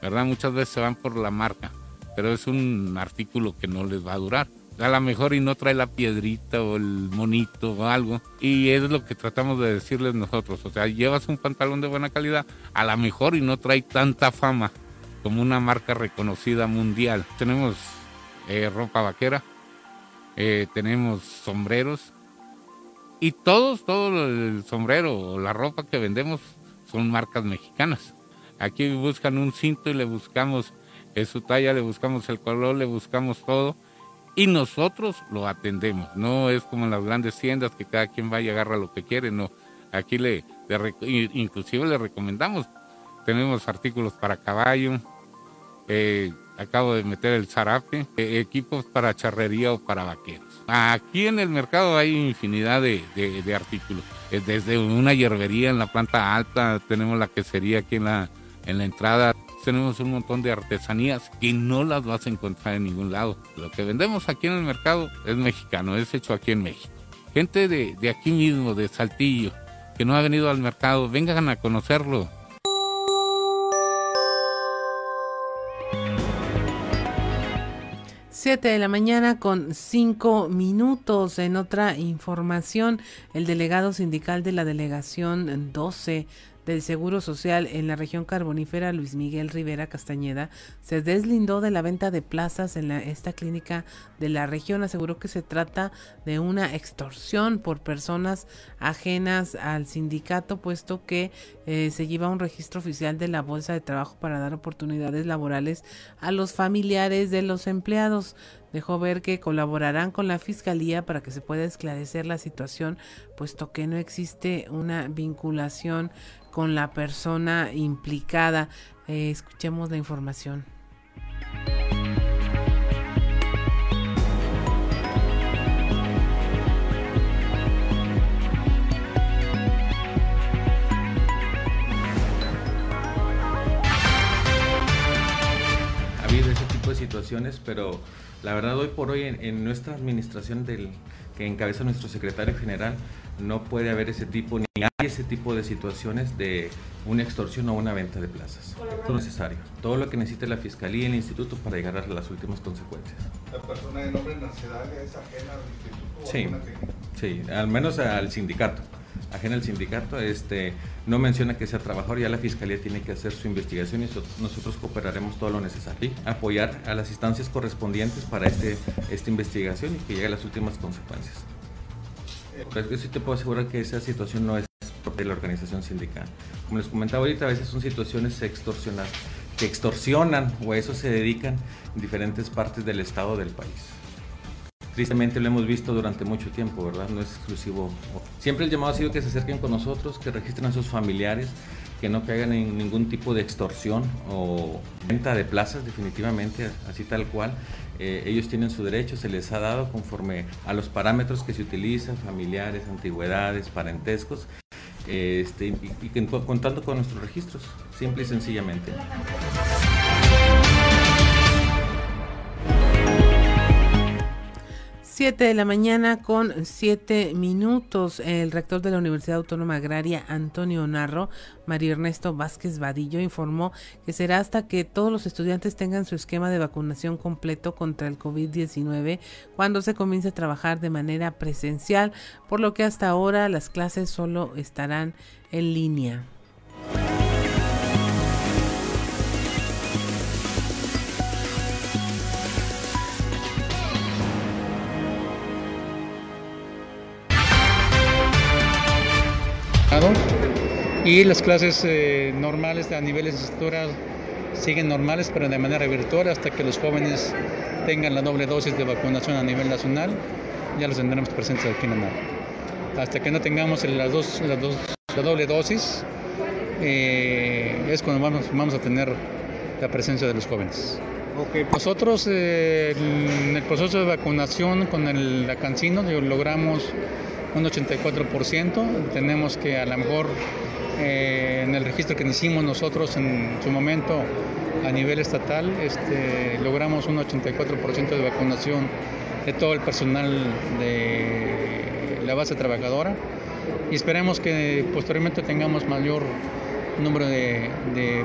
Speaker 22: ¿verdad? Muchas veces se van por la marca, pero es un artículo que no les va a durar. A lo mejor y no trae la piedrita o el monito o algo. Y es lo que tratamos de decirles nosotros. O sea, llevas un pantalón de buena calidad, a lo mejor y no trae tanta fama como una marca reconocida mundial. Tenemos eh, ropa vaquera, eh, tenemos sombreros y todos, todo el sombrero o la ropa que vendemos son marcas mexicanas. Aquí buscan un cinto y le buscamos eh, su talla, le buscamos el color, le buscamos todo y nosotros lo atendemos. No es como en las grandes tiendas que cada quien va y agarra lo que quiere, no. Aquí le, inclusive le recomendamos. Tenemos artículos para caballo, eh, acabo de meter el zarape, eh, equipos para charrería o para vaqueros. Aquí en el mercado hay infinidad de, artículos. Eh, desde una hierbería en la planta alta, tenemos la quesería aquí en la, en la entrada, tenemos un montón de artesanías que no las vas a encontrar en ningún lado. Lo que vendemos aquí en el mercado es mexicano, es hecho aquí en México. Gente de, de aquí mismo, de Saltillo, que no ha venido al mercado, vengan a conocerlo
Speaker 1: 7 de la mañana con 5 minutos. En otra información, el delegado sindical de la delegación 12 del Seguro Social en la región carbonífera, Luis Miguel Rivera Castañeda, se deslindó de la venta de plazas en esta clínica de la región. Aseguró que se trata de una extorsión por personas ajenas al sindicato, puesto que eh, se lleva un registro oficial de la Bolsa de Trabajo para dar oportunidades laborales a los familiares de los empleados. Dejó ver que colaborarán con la fiscalía para que se pueda esclarecer la situación, puesto que no existe una vinculación con la persona implicada. Eh, escuchemos la información.
Speaker 23: situaciones, pero la verdad hoy por hoy en, nuestra administración del, que encabeza nuestro secretario general no puede haber ese tipo ni hay ese tipo de situaciones de una extorsión o una venta de plazas. Todo necesario. Todo lo que necesite la fiscalía y el instituto para llegar a las últimas consecuencias.
Speaker 7: ¿La persona de nombre nacional es ajena al
Speaker 23: instituto? Sí, sí, al menos al sindicato ajena al sindicato, este, no menciona que sea trabajador, ya la fiscalía tiene que hacer su investigación y nosotros cooperaremos todo lo necesario, apoyar a las instancias correspondientes para este, esta investigación y que llegue las últimas consecuencias. Pero sí te puedo asegurar que esa situación no es de la organización sindical. Como les comentaba ahorita, a veces son situaciones extorsionadas, que extorsionan o a eso se dedican en diferentes partes del estado del país tristemente lo hemos visto durante mucho tiempo, ¿verdad? No es exclusivo. Siempre el llamado ha sido que se acerquen con nosotros, que registren a sus familiares, que no caigan en ningún tipo de extorsión o venta de plazas, definitivamente, así tal cual. Eh, ellos tienen su derecho, se les ha dado conforme a los parámetros que se utilizan, familiares, antigüedades, parentescos, este, y, y contando con nuestros registros, simple y sencillamente.
Speaker 1: 7 de la mañana con 7 minutos. El rector de la Universidad Autónoma Agraria, Antonio Narro, María Ernesto Vázquez Vadillo, informó que será hasta que todos los estudiantes tengan su esquema de vacunación completo contra el COVID-19 cuando se comience a trabajar de manera presencial, por lo que hasta ahora las clases solo estarán en línea.
Speaker 24: Y las clases eh, normales a niveles de estructura siguen normales pero de manera virtual hasta que los jóvenes tengan la doble dosis de vacunación a nivel nacional ya los tendremos presentes aquí en hasta que no tengamos las dos, la doble dosis eh, es cuando vamos a tener la presencia de los jóvenes nosotros eh, en el proceso de vacunación con el, Cancino logramos un 84%. Tenemos que a lo mejor eh, en el registro que hicimos nosotros en su momento a nivel estatal, este, logramos un 84% de vacunación de todo el personal de la base trabajadora y esperemos que posteriormente tengamos mayor número de,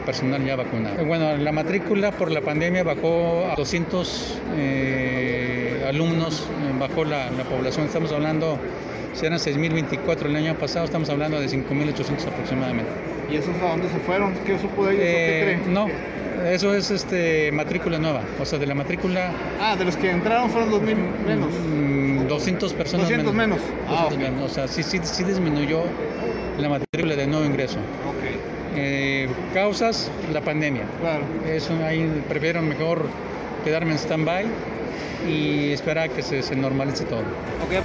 Speaker 24: personal ya vacunado. Bueno, la matrícula por la pandemia bajó a 200 eh, alumnos, bajó la, la población, estamos hablando si eran 6.024 el año pasado, estamos hablando de 5.800 aproximadamente.
Speaker 7: ¿Y esos a dónde se fueron? ¿Qué supo de ellos?
Speaker 24: Eh, no, eso es este matrícula nueva, o sea, de la matrícula...
Speaker 7: Ah, de los que entraron fueron 2.000 menos.
Speaker 24: 200 mm, personas
Speaker 7: 200 menos.
Speaker 24: ah, O sea, sí, sí, sí disminuyó la matrícula de nuevo ingreso.
Speaker 7: Ok.
Speaker 24: Eh, causas, la pandemia.
Speaker 7: Claro.
Speaker 24: Eso ahí prefiero mejor quedarme en stand-by y esperar a que se, se normalice todo.
Speaker 7: Okay.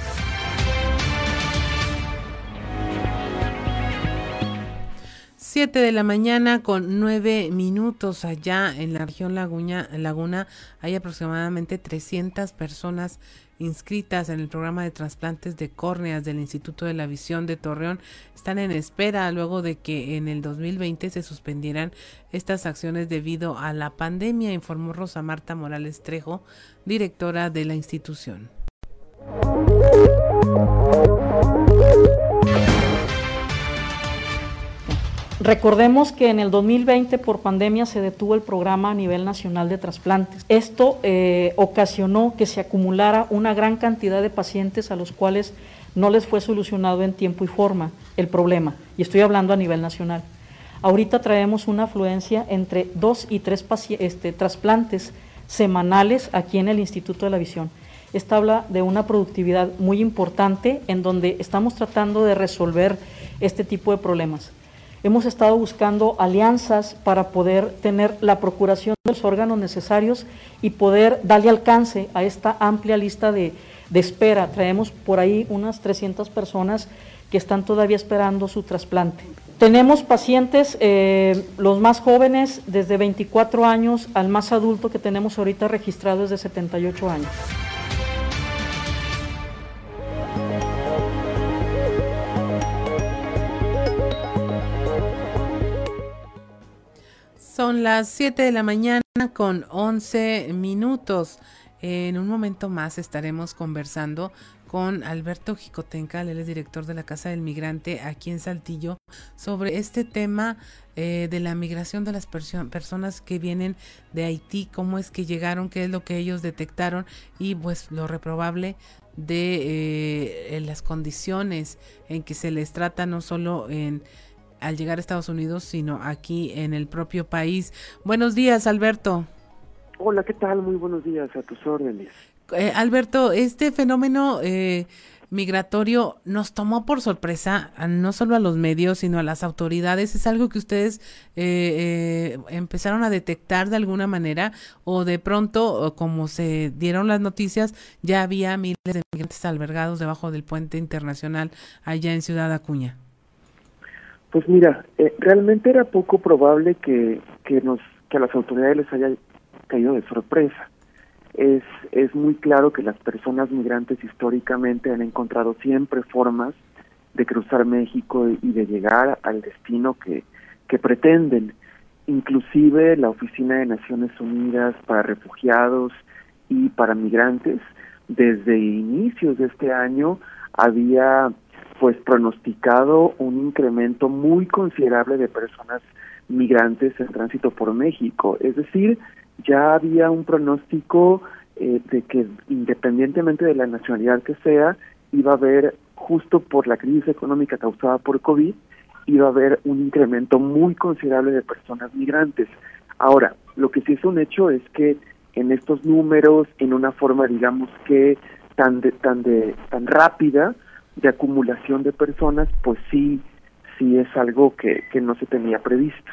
Speaker 1: 7 de la mañana con 9 minutos allá en la región Laguna, Laguna hay aproximadamente 300 personas inscritas en el programa de trasplantes de córneas del Instituto de la Visión de Torreón están en espera luego de que en el 2020 se suspendieran estas acciones debido a la pandemia, informó Rosa Marta Morales Trejo, directora de la institución.
Speaker 25: Recordemos que en el 2020 por pandemia se detuvo el programa a nivel nacional de trasplantes. Esto eh, ocasionó que se acumulara una gran cantidad de pacientes a los cuales no les fue solucionado en tiempo y forma el problema. Y estoy hablando a nivel nacional. Ahorita traemos una afluencia entre dos y tres este, trasplantes semanales aquí en el Instituto de la Visión. Esta habla de una productividad muy importante en donde estamos tratando de resolver este tipo de problemas. Hemos estado buscando alianzas para poder tener la procuración de los órganos necesarios y poder darle alcance a esta amplia lista de, espera. Traemos por ahí unas 300 personas que están todavía esperando su trasplante. Tenemos pacientes, eh, los más jóvenes, desde 24 años al más adulto que tenemos ahorita registrado es de 78 años.
Speaker 1: Son las 7 de la mañana con 11 minutos. En un momento más estaremos conversando con Alberto Jicotenca, él es director de la Casa del Migrante aquí en Saltillo, sobre este tema eh, de la migración de las personas que vienen de Haití, cómo es que llegaron, qué es lo que ellos detectaron y pues lo reprobable de eh, las condiciones en que se les trata no solo en al llegar a Estados Unidos, sino aquí en el propio país. Buenos días, Alberto.
Speaker 26: Hola, ¿qué tal? Muy buenos días, a tus órdenes.
Speaker 1: Eh, Alberto, este fenómeno eh, migratorio nos tomó por sorpresa, no solo a los medios, sino a las autoridades. ¿Es algo que ustedes eh, empezaron a detectar de alguna manera o de pronto, como se dieron las noticias, ya había miles de migrantes albergados debajo del puente internacional allá en Ciudad Acuña?
Speaker 26: Pues mira, realmente era poco probable que, que, nos, que a las autoridades les haya caído de sorpresa es, es muy claro que las personas migrantes históricamente han encontrado siempre formas de cruzar México y de llegar al destino que, que pretenden. Inclusive la Oficina de Naciones Unidas para Refugiados y para Migrantes, desde inicios de este año, había pues pronosticado un incremento muy considerable de personas migrantes en tránsito por México. Es decir, ya había un pronóstico eh, de que independientemente de la nacionalidad que sea, iba a haber, justo por la crisis económica causada por COVID, iba a haber un incremento muy considerable de personas migrantes. Ahora, lo que sí es un hecho es que en estos números, en una forma, digamos que tan de, tan de tan rápida de acumulación de personas, pues sí, sí es algo que, que no se tenía previsto.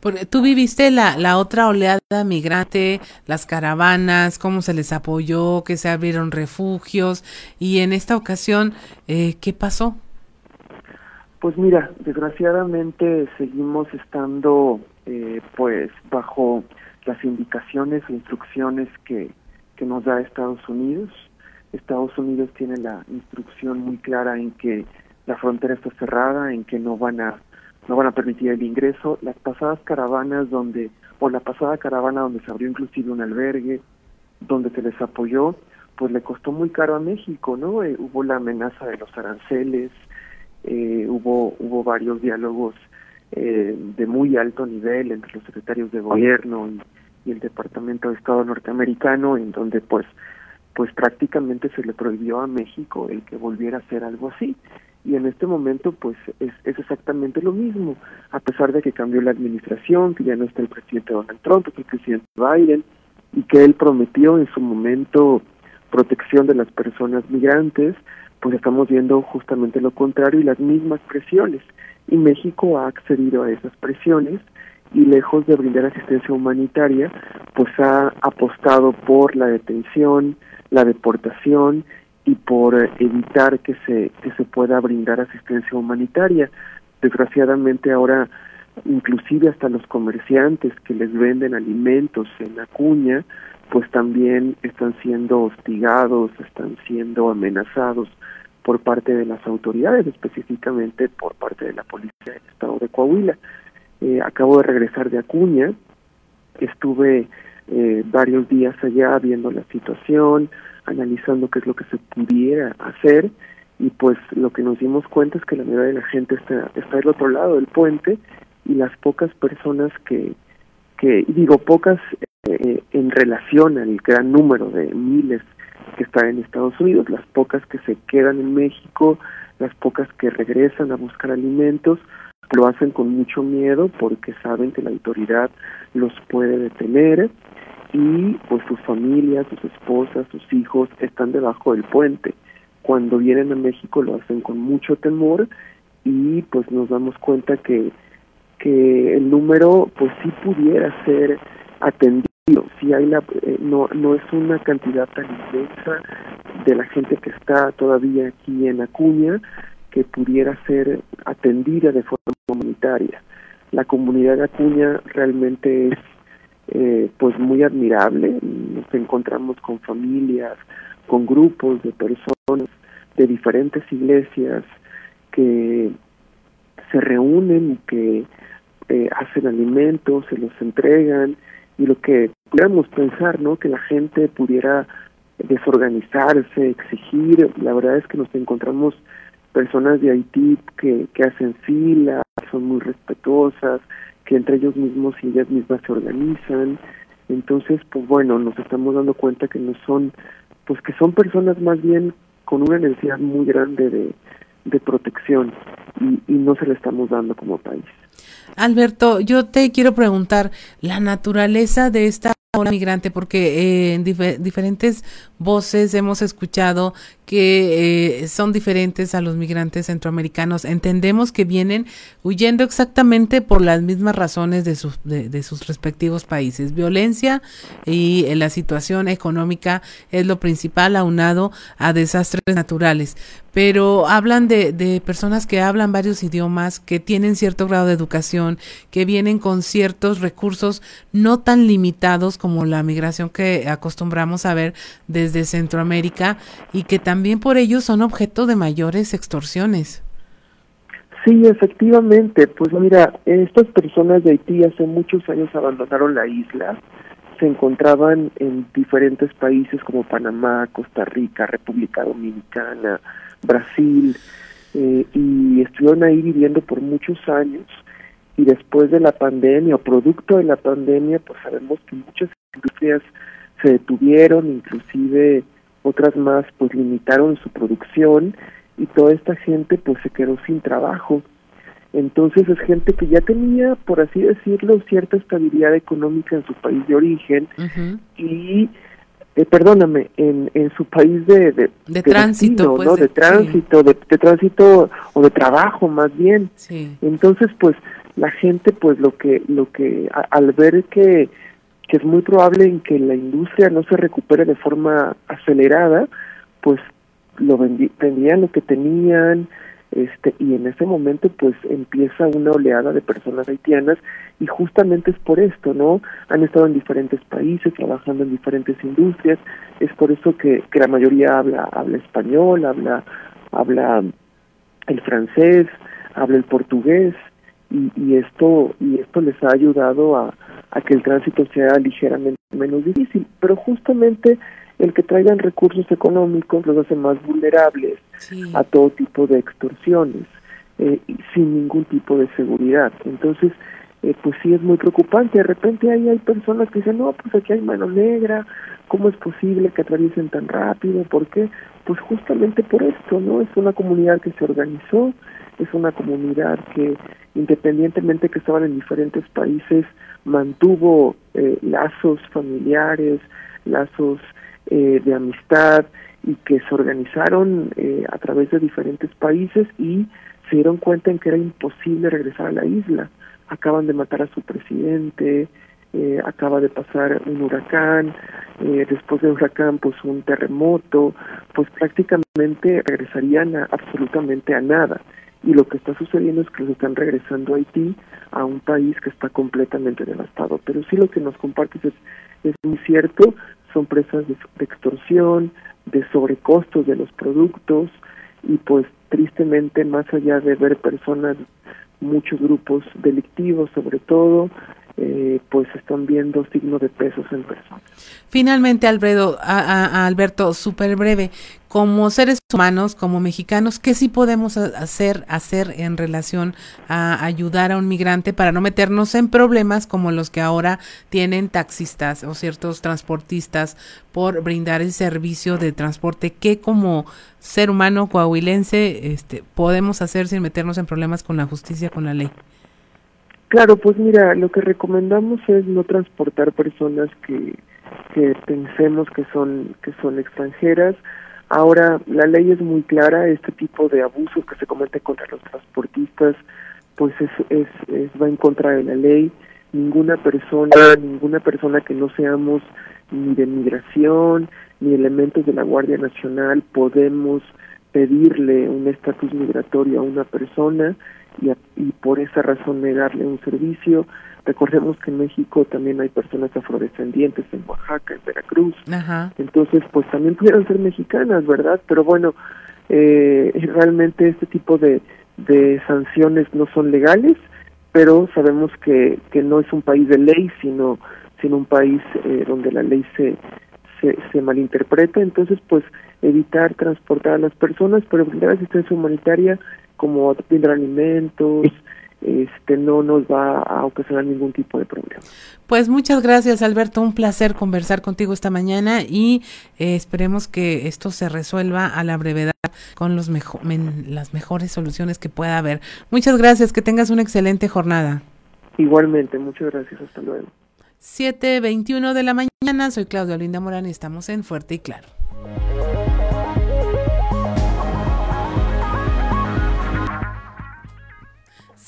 Speaker 1: Porque tú viviste la, la otra oleada migrante, las caravanas, cómo se les apoyó, que se abrieron refugios y en esta ocasión, eh, ¿qué pasó?
Speaker 26: Pues mira, desgraciadamente seguimos estando eh, pues bajo las indicaciones e instrucciones que, que nos da Estados Unidos. Estados Unidos tiene la instrucción muy clara en que la frontera está cerrada, en que no van a no van a permitir el ingreso. Las pasadas caravanas donde, o la pasada caravana donde se abrió inclusive un albergue, donde se les apoyó, pues le costó muy caro a México, ¿no? Eh, hubo la amenaza de los aranceles, eh, hubo, hubo varios diálogos eh, de muy alto nivel entre los secretarios de gobierno y, y el Departamento de Estado norteamericano, en donde pues pues prácticamente se le prohibió a México el que volviera a hacer algo así y en este momento pues es, es exactamente lo mismo, a pesar de que cambió la administración, que ya no está el presidente Donald Trump, es el presidente Biden, y que él prometió en su momento protección de las personas migrantes, pues estamos viendo justamente lo contrario y las mismas presiones. Y México ha accedido a esas presiones y lejos de brindar asistencia humanitaria, pues ha apostado por la detención, la deportación y por evitar que se que se pueda brindar asistencia humanitaria. Desgraciadamente ahora inclusive hasta los comerciantes que les venden alimentos en Acuña, pues también están siendo hostigados, están siendo amenazados por parte de las autoridades, específicamente por parte de la policía del estado de Coahuila. Eh, acabo de regresar de Acuña, estuve eh, varios días allá viendo la situación, analizando qué es lo que se pudiera hacer. Y pues lo que nos dimos cuenta es que la mayoría de la gente está, está del otro lado del puente y las pocas personas que, que digo pocas eh, en relación al gran número de miles que están en Estados Unidos, las pocas que se quedan en México, las pocas que regresan a buscar alimentos, lo hacen con mucho miedo porque saben que la autoridad los puede detener y pues sus familias, sus esposas, sus hijos están debajo del puente. Cuando vienen a México lo hacen con mucho temor y pues nos damos cuenta que que el número pues sí pudiera ser atendido si hay la eh, no no es una cantidad tan inmensa de la gente que está todavía aquí en Acuña que pudiera ser atendida de forma comunitaria la comunidad de Acuña realmente es eh, pues muy admirable. Nos encontramos con familias con grupos de personas de diferentes iglesias que se reúnen que eh, hacen alimentos, se los entregan y lo que pudiéramos pensar, ¿no? Que la gente pudiera desorganizarse, exigir, la verdad es que nos encontramos personas de Haití que, que hacen fila, son muy respetuosas, que entre ellos mismos y ellas mismas se organizan. Entonces, pues bueno, nos estamos dando cuenta que no son, pues que son personas más bien con una necesidad muy grande de, de protección y, y no se le estamos dando como país.
Speaker 1: Alberto, yo te quiero preguntar la naturaleza de esta migrante, porque eh, en diferentes voces hemos escuchado que eh, son diferentes a los migrantes centroamericanos. Entendemos que vienen huyendo exactamente por las mismas razones de sus, de, sus respectivos países. Violencia y eh, la situación económica es lo principal aunado a desastres naturales. Pero hablan de, de personas que hablan varios idiomas, que tienen cierto grado de educación, que vienen con ciertos recursos no tan limitados como la migración que acostumbramos a ver desde Centroamérica y que también por ello son objeto de mayores extorsiones.
Speaker 26: Sí, efectivamente. Pues mira, estas personas de Haití hace muchos años abandonaron la isla. Se encontraban en diferentes países como Panamá, Costa Rica, República Dominicana, Brasil, eh, y estuvieron ahí viviendo por muchos años. Y después de la pandemia o producto de la pandemia, pues sabemos que muchas industrias se detuvieron, inclusive otras más pues limitaron su producción y toda esta gente pues se quedó sin trabajo. Entonces es gente que ya tenía, por así decirlo, cierta estabilidad económica en su país de origen y, eh, perdóname, en, en su país de, de,
Speaker 1: de, tránsito,
Speaker 26: pues, ¿no? De, tránsito, de, tránsito o de trabajo más bien. Entonces pues la gente pues lo que, lo que al ver que que es muy probable en que la industria no se recupere de forma acelerada, pues lo vendían lo que tenían, este y en ese momento pues empieza una oleada de personas haitianas y justamente es por esto, ¿no? Han estado en diferentes países trabajando en diferentes industrias, es por eso que, que la mayoría habla habla español, habla habla el francés, habla el portugués y, y esto y esto les ha ayudado a, a que el tránsito sea ligeramente menos difícil, pero justamente el que traigan recursos económicos los hace más vulnerables a todo tipo de extorsiones eh, sin ningún tipo de seguridad. Entonces, eh, pues sí es muy preocupante. De repente ahí hay personas que dicen, no, pues aquí hay mano negra, ¿cómo es posible que atraviesen tan rápido? ¿Por qué? Pues justamente por esto, ¿no? Es una comunidad que se organizó, es una comunidad que independientemente que estaban en diferentes países, mantuvo eh, lazos familiares, lazos eh, de amistad y que se organizaron eh, a través de diferentes países y se dieron cuenta en que era imposible regresar a la isla. Acaban de matar a su presidente, acaba de pasar un huracán, después del huracán pues un terremoto, pues prácticamente regresarían absolutamente a nada y lo que está sucediendo es que los están regresando a Haití, a un país que está completamente devastado. Pero sí lo que nos compartes es, es muy cierto, son presas de, extorsión, de sobrecostos de los productos y pues tristemente más allá de ver personas, muchos grupos delictivos sobre todo, eh, pues están viendo signos de pesos en personas.
Speaker 1: Finalmente, Alfredo, a, Alberto, súper breve, como seres humanos, como mexicanos, ¿qué sí podemos hacer, hacer en relación a ayudar a un migrante para no meternos en problemas como los que ahora tienen taxistas o ciertos transportistas por brindar el servicio de transporte? ¿Qué como ser humano coahuilense este, podemos hacer sin meternos en problemas con la justicia, con la ley?
Speaker 26: Claro, pues mira, lo que recomendamos es no transportar personas que, que pensemos que son que son extranjeras. Ahora, la ley es muy clara, este tipo de abusos que se cometen contra los transportistas, pues es, es, es va en contra de la ley. Ninguna persona, ninguna persona que no seamos ni de migración ni elementos de la Guardia Nacional podemos pedirle un estatus migratorio a una persona y, y por esa razón negarle un servicio. Recordemos que en México también hay personas afrodescendientes, en Oaxaca, en Veracruz. Entonces, pues también pudieran ser mexicanas, ¿verdad? Pero bueno, eh, realmente este tipo de, de sanciones no son legales, pero sabemos que, que no es un país de ley, sino, sino un país eh, donde la ley se, se, se malinterpreta. Entonces, pues evitar transportar a las personas, pero brindar asistencia humanitaria como brindar alimentos, este no nos va a ocasionar ningún tipo de problema.
Speaker 1: Pues muchas gracias Alberto, un placer conversar contigo esta mañana y eh, esperemos que esto se resuelva a la brevedad con los mejor, las mejores soluciones que pueda haber. Muchas gracias, que tengas una excelente jornada.
Speaker 26: Igualmente, muchas gracias, hasta luego.
Speaker 1: 7.21 de la mañana, soy Claudia Linda Morán y estamos en Fuerte y Claro.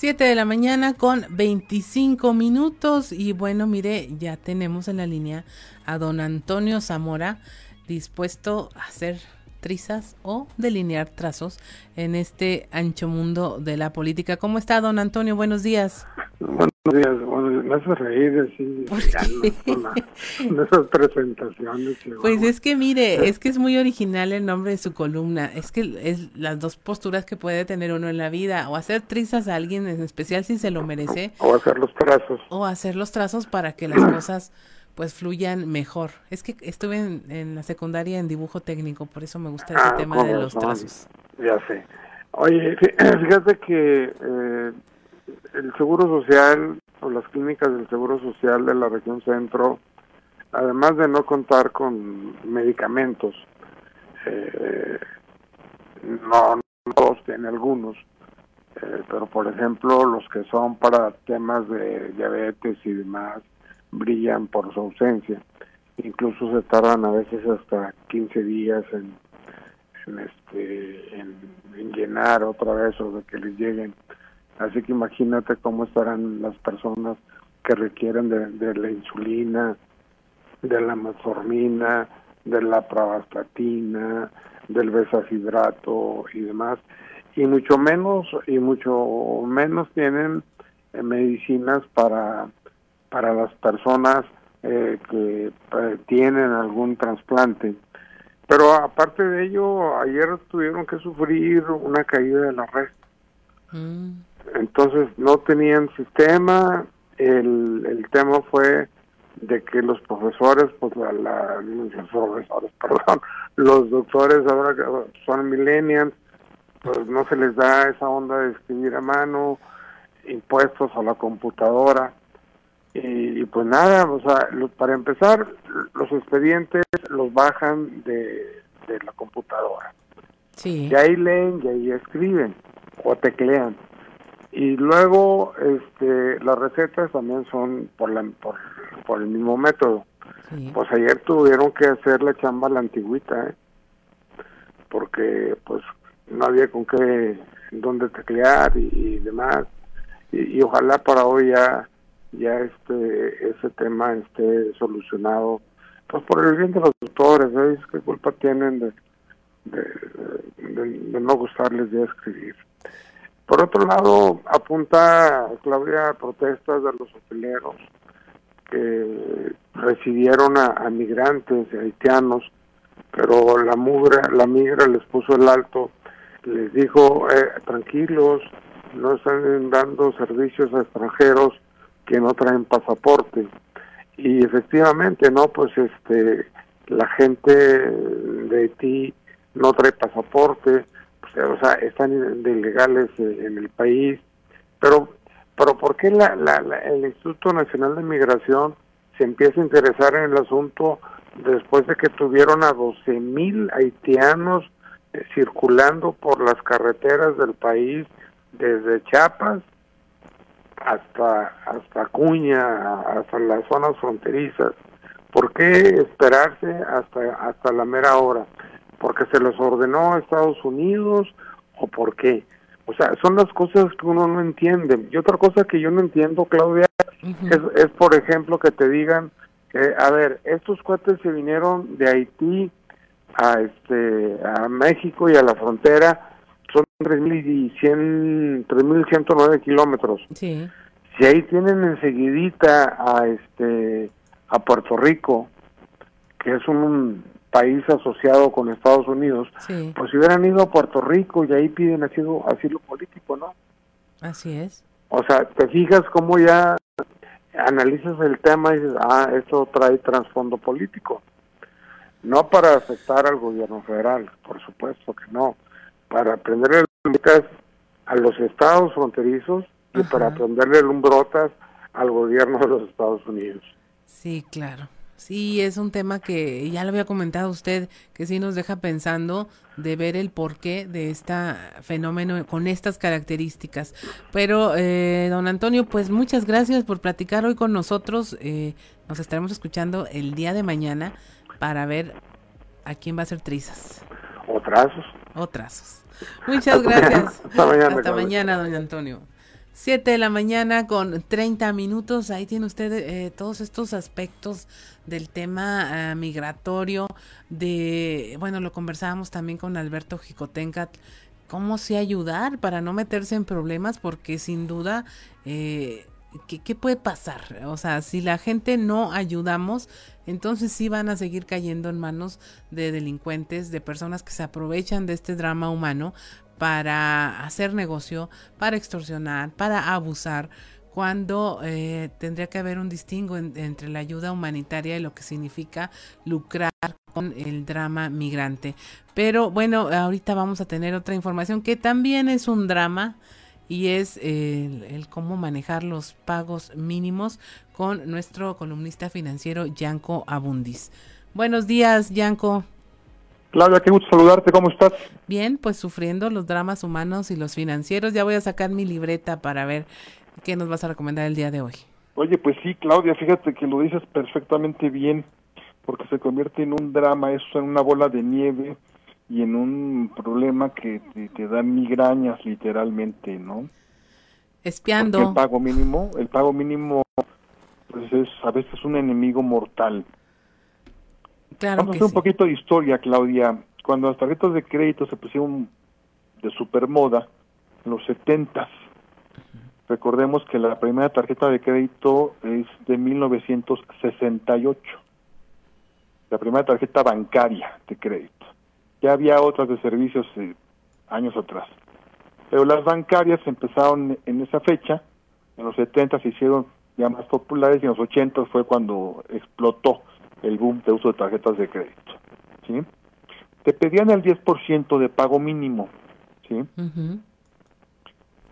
Speaker 1: 7 de la mañana con 25 minutos. Y bueno, mire, ya tenemos en la línea a don Antonio Zamora dispuesto a hacer trizas o delinear trazos en este ancho mundo de la política. ¿Cómo está don Antonio? Buenos días.
Speaker 27: Buenos días, bueno, me hace reír así con, esas presentaciones.
Speaker 1: Pues es que mire, es que es muy original el nombre de su columna, es que es las dos posturas que puede tener uno en la vida, o hacer trizas a alguien en especial si se lo merece.
Speaker 27: O hacer los trazos.
Speaker 1: O hacer los trazos para que las cosas pues fluyan mejor. Es que estuve en, la secundaria en dibujo técnico, por eso me gusta ese ah, tema de los trazos.
Speaker 27: Ya sé. Oye, fíjate que eh, el Seguro Social o las clínicas del Seguro Social de la región centro, además de no contar con medicamentos, eh, no, no todos tienen algunos, eh, pero por ejemplo los que son para temas de diabetes y demás, brillan por su ausencia. Incluso se tardan a veces hasta 15 días en, este en, llenar otra vez o de que les lleguen. Así que imagínate cómo estarán las personas que requieren de, la insulina, de la metformina, de la pravastatina, del besafidrato y demás y mucho menos y mucho menos tienen eh, medicinas para para las personas eh, que eh, tienen algún trasplante. Pero aparte de ello, ayer tuvieron que sufrir una caída de la red. Mm. Entonces no tenían sistema, el, el tema fue de que los profesores, pues la, los profesores, perdón, los doctores ahora que son millennials, pues no se les da esa onda de escribir a mano, impuestos a la computadora. Y, pues nada, o sea, para empezar, los expedientes los bajan de, la computadora.
Speaker 1: Sí.
Speaker 27: Y ahí leen y ahí escriben o teclean. Y luego este, las recetas también son por, la, por, el mismo método. Pues ayer tuvieron que hacer la chamba a la antigüita, ¿eh? porque pues no había con qué, dónde teclear y, demás. y, ojalá para hoy ya ya este ese tema esté solucionado pues por el bien de los doctores ¿sabes qué culpa tienen de de, no gustarles de escribir. Por otro lado apunta Claudia protestas de los hoteleros que recibieron a, migrantes haitianos pero la mugra la migra les puso el alto. Les dijo eh, tranquilos no están dando servicios a extranjeros que no traen pasaporte. Y efectivamente no pues este la gente de Haití no trae pasaporte pues, o sea están de ilegales en el país. Pero pero por qué la, el Instituto Nacional de Migración se empieza a interesar en el asunto después de que tuvieron a 12 mil haitianos eh, circulando por las carreteras del país desde Chiapas hasta hasta Cuña, hasta las zonas fronterizas. ¿Por qué esperarse hasta hasta la mera hora? ¿Porque se los ordenó a Estados Unidos o por qué? O sea, son las cosas que uno no entiende. Y otra cosa que yo no entiendo, Claudia, es, es, por ejemplo, que te digan, que, a ver, estos cuates se vinieron de Haití a, este, a México y a la frontera, son 3.100, 3.109 kilómetros.
Speaker 1: Sí.
Speaker 27: Si ahí tienen enseguidita a, este, a Puerto Rico, que es un país asociado con Estados Unidos,
Speaker 1: Sí.
Speaker 27: pues si hubieran ido a Puerto Rico y ahí piden asilo, asilo político, ¿no?
Speaker 1: Así es.
Speaker 27: O sea, te fijas cómo ya analizas el tema y dices, ah, esto trae trasfondo político. No para afectar al gobierno federal, por supuesto que no. Para prenderle lumbrotas a los estados fronterizos y para prenderle lumbrotas al gobierno de los Estados Unidos.
Speaker 1: Sí, claro. Sí, es un tema que ya lo había comentado usted, que sí nos deja pensando de ver el porqué de este fenómeno con estas características. Pero, eh, don Antonio, pues muchas gracias por platicar hoy con nosotros. Eh, nos estaremos escuchando el día de mañana para ver a quién va a ser trizas.
Speaker 27: O trazos.
Speaker 1: O trazos. Muchas
Speaker 27: Hasta mañana.
Speaker 1: gracias.
Speaker 27: Hasta mañana,
Speaker 1: Hasta mañana, don Antonio. 7 de la mañana con 30 minutos. Ahí tiene usted eh, todos estos aspectos del tema ah, migratorio. De, bueno, lo conversábamos también con Alberto Jicotencat. Cómo sí ayudar para no meterse en problemas, porque sin duda, eh, ¿qué, ¿qué puede pasar? O sea, si la gente no ayudamos, entonces sí van a seguir cayendo en manos de delincuentes, de personas que se aprovechan de este drama humano para hacer negocio, para extorsionar, para abusar, cuando eh, tendría que haber un distingo en- entre la ayuda humanitaria y lo que significa lucrar con el drama migrante. Pero bueno, ahorita vamos a tener otra información que también es un drama y es el, el cómo manejar los pagos mínimos con nuestro columnista financiero Yanko Abundis. Buenos días, Yanko.
Speaker 28: Claudia, qué gusto saludarte, ¿cómo estás?
Speaker 1: Bien, pues sufriendo los dramas humanos y los financieros. Ya voy a sacar mi libreta para ver qué nos vas a recomendar el día de hoy.
Speaker 28: Oye, pues sí, Claudia, fíjate que lo dices perfectamente bien, porque se convierte en un drama, eso en una bola de nieve y en un problema que te, te da migrañas literalmente, ¿no? Porque
Speaker 1: Espiando.
Speaker 28: el pago mínimo, el pago mínimo, pues es a veces un enemigo mortal.
Speaker 1: Claro
Speaker 28: Vamos a hacer un
Speaker 1: sí.
Speaker 28: poquito de historia, Claudia. Cuando las tarjetas de crédito se pusieron de supermoda, en los setentas, recordemos que la primera tarjeta de crédito es de 1968. La primera tarjeta bancaria de crédito. Ya había otras de servicios eh, años atrás. Pero las bancarias empezaron en esa fecha, en los 70 se hicieron ya más populares y en los 80 fue cuando explotó el boom de uso de tarjetas de crédito. ¿sí? Te pedían el 10% de pago mínimo. ¿sí?
Speaker 1: Ujú.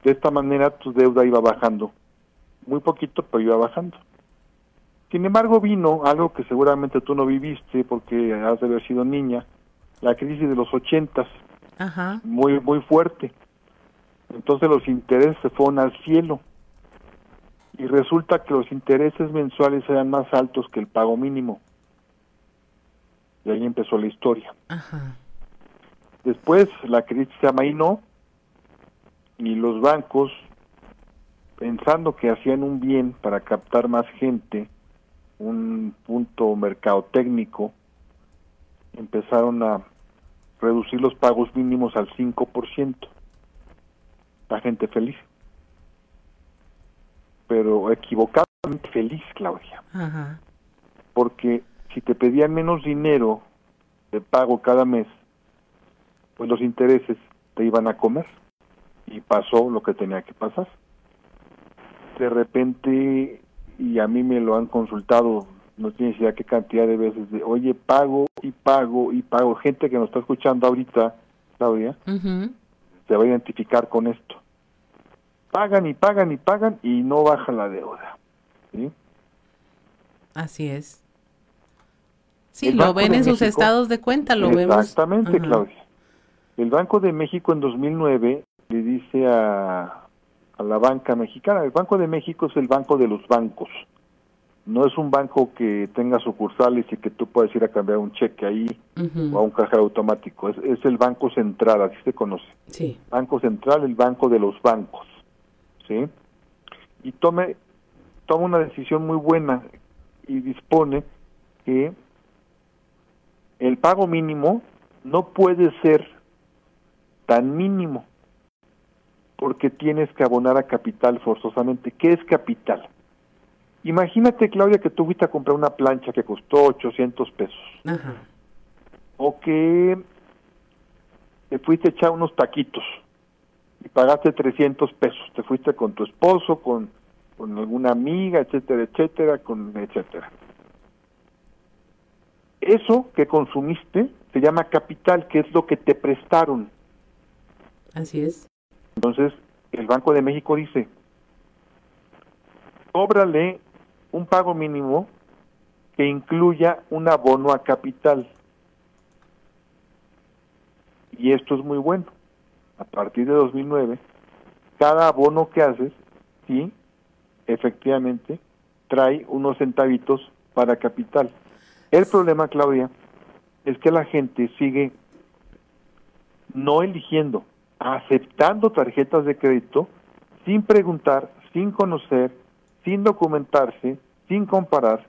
Speaker 28: De esta manera tu deuda iba bajando. Muy poquito, pero iba bajando. Sin embargo, vino algo que seguramente tú no viviste porque has de haber sido niña, la crisis de los ochentas,
Speaker 1: Ajá.
Speaker 28: muy, muy fuerte. Entonces los intereses se fueron al cielo. Y resulta que los intereses mensuales eran más altos que el pago mínimo. Y ahí empezó la historia.
Speaker 1: Ajá.
Speaker 28: Después la crisis se amainó y los bancos, pensando que hacían un bien para captar más gente, un punto mercadotécnico, empezaron a reducir los pagos mínimos al 5%. La gente feliz. Pero equivocadamente feliz, Claudia
Speaker 1: Ajá.
Speaker 28: porque si te pedían menos dinero de pago cada mes, pues los intereses te iban a comer y pasó lo que tenía que pasar. De repente, y a mí me lo han consultado, no tienes idea qué cantidad de veces de, oye, pago y pago y pago. Gente que nos está escuchando ahorita, Claudia, se va a identificar con esto. Pagan y pagan y pagan y no baja la deuda. ¿sí?
Speaker 1: Así es. Sí,
Speaker 28: El
Speaker 1: lo ven en sus
Speaker 28: México-
Speaker 1: estados de cuenta, lo vemos.
Speaker 28: Exactamente. Claudia. El Banco de México en 2009 le dice a, a la banca mexicana, el Banco de México es el banco de los bancos. No es un banco que tenga sucursales y que tú puedes ir a cambiar un cheque ahí o a un cajero automático. Es, es el Banco Central, así se conoce.
Speaker 1: Sí.
Speaker 28: Banco Central, el banco de los bancos. ¿Sí? Y tome, toma una decisión muy buena y dispone que el pago mínimo no puede ser tan mínimo porque tienes que abonar a capital forzosamente. ¿Qué es capital? Imagínate, Claudia, que tú fuiste a comprar una plancha que costó 800 pesos. O que te fuiste a echar unos taquitos y pagaste 300 pesos. Te fuiste con tu esposo, con, con alguna amiga, etcétera, etcétera, con etcétera. Eso que consumiste se llama capital, que es lo que te prestaron.
Speaker 1: Así es.
Speaker 28: Entonces, el Banco de México dice, cóbrale un pago mínimo que incluya un abono a capital. Y esto es muy bueno. A partir de 2009, cada abono que haces, sí, efectivamente, trae unos centavitos para capital. El problema, Claudia, es que la gente sigue no eligiendo, aceptando tarjetas de crédito sin preguntar, sin conocer, sin documentarse, sin comparar.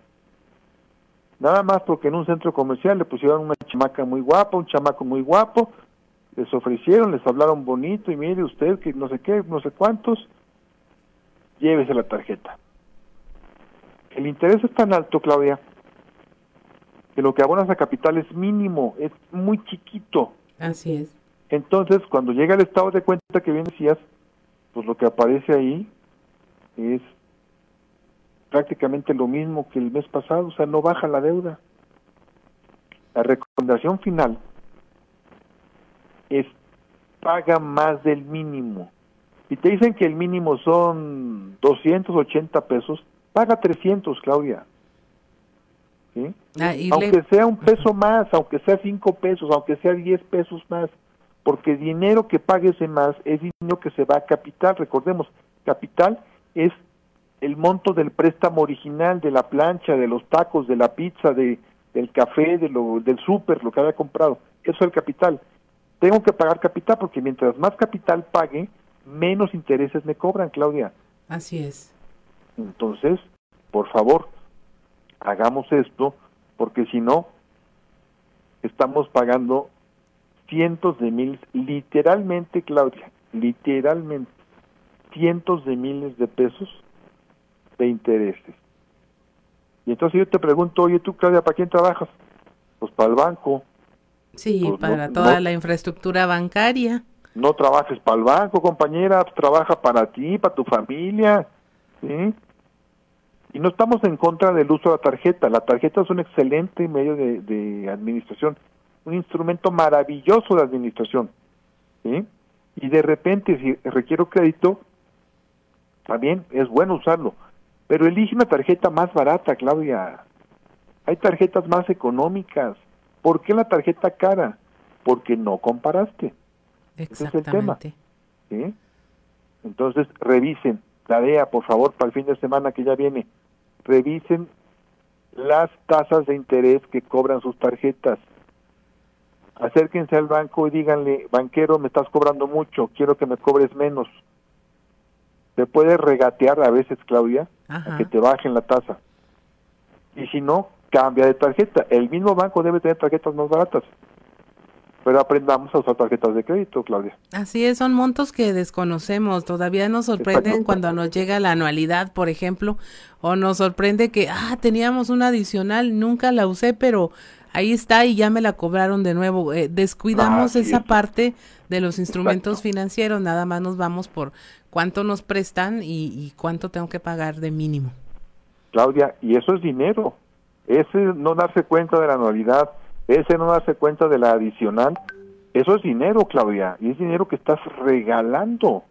Speaker 28: Nada más porque en un centro comercial le pusieron una chamaca muy guapa, un chamaco muy guapo, les ofrecieron, les hablaron bonito y mire usted que no sé qué, no sé cuántos, llévese la tarjeta. El interés es tan alto, Claudia, que lo que abonas a capital es mínimo, es muy chiquito.
Speaker 1: Así es.
Speaker 28: Entonces, cuando llega el estado de cuenta que bien decías, pues lo que aparece ahí es prácticamente lo mismo que el mes pasado, o sea, no baja la deuda. La recomendación final es paga más del mínimo. Si te dicen que el mínimo son 280 pesos, paga 300, Claudia. ¿Sí?
Speaker 1: Ah,
Speaker 28: aunque
Speaker 1: le-
Speaker 28: sea un peso más, aunque sea 5 pesos, aunque sea 10 pesos más, porque dinero que pagues de más es dinero que se va a capital. Recordemos, capital es el monto del préstamo original, de la plancha, de los tacos, de la pizza, de, del café, de lo, del súper, lo que haya comprado. Eso es el capital. Tengo que pagar capital porque mientras más capital pague, menos intereses me cobran, Claudia.
Speaker 1: Así es.
Speaker 28: Entonces, por favor, hagamos esto, porque si no, estamos pagando cientos de miles, literalmente, Claudia, literalmente, cientos de miles de pesos de intereses. Y entonces yo te pregunto, oye tú, Claudia, ¿para quién trabajas? Pues para el banco.
Speaker 1: Sí,
Speaker 28: Pues no-
Speaker 1: para toda
Speaker 28: no-
Speaker 1: la infraestructura bancaria.
Speaker 28: No trabajes para el banco, compañera, trabaja para ti, para tu familia, ¿sí? Y no estamos en contra del uso de la tarjeta. La tarjeta es un excelente medio de, de administración, un instrumento maravilloso de administración, ¿sí? Y de repente, si requiero crédito, también es bueno usarlo. Pero elige una tarjeta más barata, Claudia. Hay tarjetas más económicas. ¿Por qué la tarjeta cara? Porque no comparaste. Ese es el tema.
Speaker 1: Exactamente.
Speaker 28: ¿sí? Entonces, revisen, tarea, por favor, para el fin de semana que ya viene, revisen las tasas de interés que cobran sus tarjetas. Acérquense al banco y díganle, banquero, me estás cobrando mucho, quiero que me cobres menos. Te puede regatear a veces, Claudia, a que te bajen la tasa. Y si no, cambia de tarjeta. El mismo banco debe tener tarjetas más baratas. Pero aprendamos a usar tarjetas de crédito, Claudia.
Speaker 1: Así es, son montos que desconocemos. Todavía nos sorprenden cuando nos llega la anualidad, por ejemplo, o nos sorprende que, ah, teníamos una adicional, nunca la usé, pero ahí está y ya me la cobraron de nuevo. Eh, descuidamos esa
Speaker 28: es.
Speaker 1: parte de los instrumentos financieros, nada más nos vamos por cuánto nos prestan y, y cuánto tengo que pagar de mínimo.
Speaker 28: Claudia, y eso es dinero. Ese no darse cuenta de la anualidad, ese no darse cuenta de la adicional, eso es dinero, Claudia, y es dinero que estás regalando.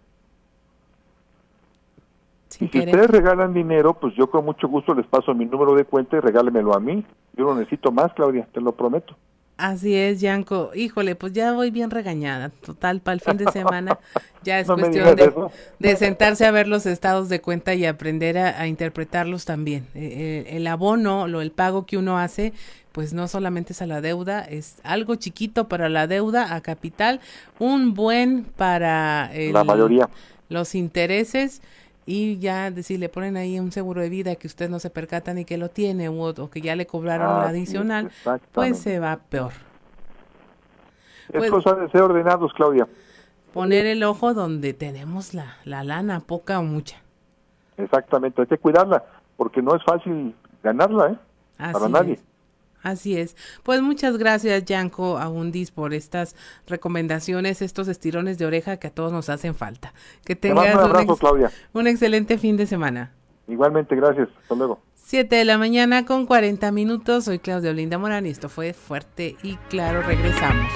Speaker 1: Sin
Speaker 28: y si
Speaker 1: querer.
Speaker 28: ustedes regalan dinero, pues yo con mucho gusto les paso mi número de cuenta y regálemelo a mí. Yo no necesito más, Claudia, te lo prometo.
Speaker 1: Así es, Yanko. Híjole, pues ya voy bien regañada. Total, para el fin de semana ya es cuestión de, sentarse a ver los estados de cuenta y aprender a, interpretarlos también. Eh, eh, el abono, lo, el pago que uno hace, pues no solamente es a la deuda, es algo chiquito para la deuda, a capital, un buen para
Speaker 28: la mayoría.
Speaker 1: los intereses y ya si le ponen ahí un seguro de vida que usted no se percata ni que lo tiene o, que ya le cobraron ah, adicional, pues se va peor.
Speaker 28: Es pues cosa de ser ordenados, Claudia.
Speaker 1: Poner el ojo donde tenemos la, la lana, poca o mucha.
Speaker 28: Exactamente, hay que cuidarla, porque no es fácil ganarla, ¿eh? Para nadie.
Speaker 1: Así es. Pues muchas gracias, Yanko Abundis, por estas recomendaciones, estos estirones de oreja que a todos nos hacen falta. Que tengas
Speaker 28: un, abrazo, Claudia.
Speaker 1: un excelente fin de semana.
Speaker 28: Igualmente, gracias. Hasta luego.
Speaker 1: Siete de la mañana con 40 minutos. Soy Claudia Olinda Morán y esto fue Fuerte y Claro. Regresamos.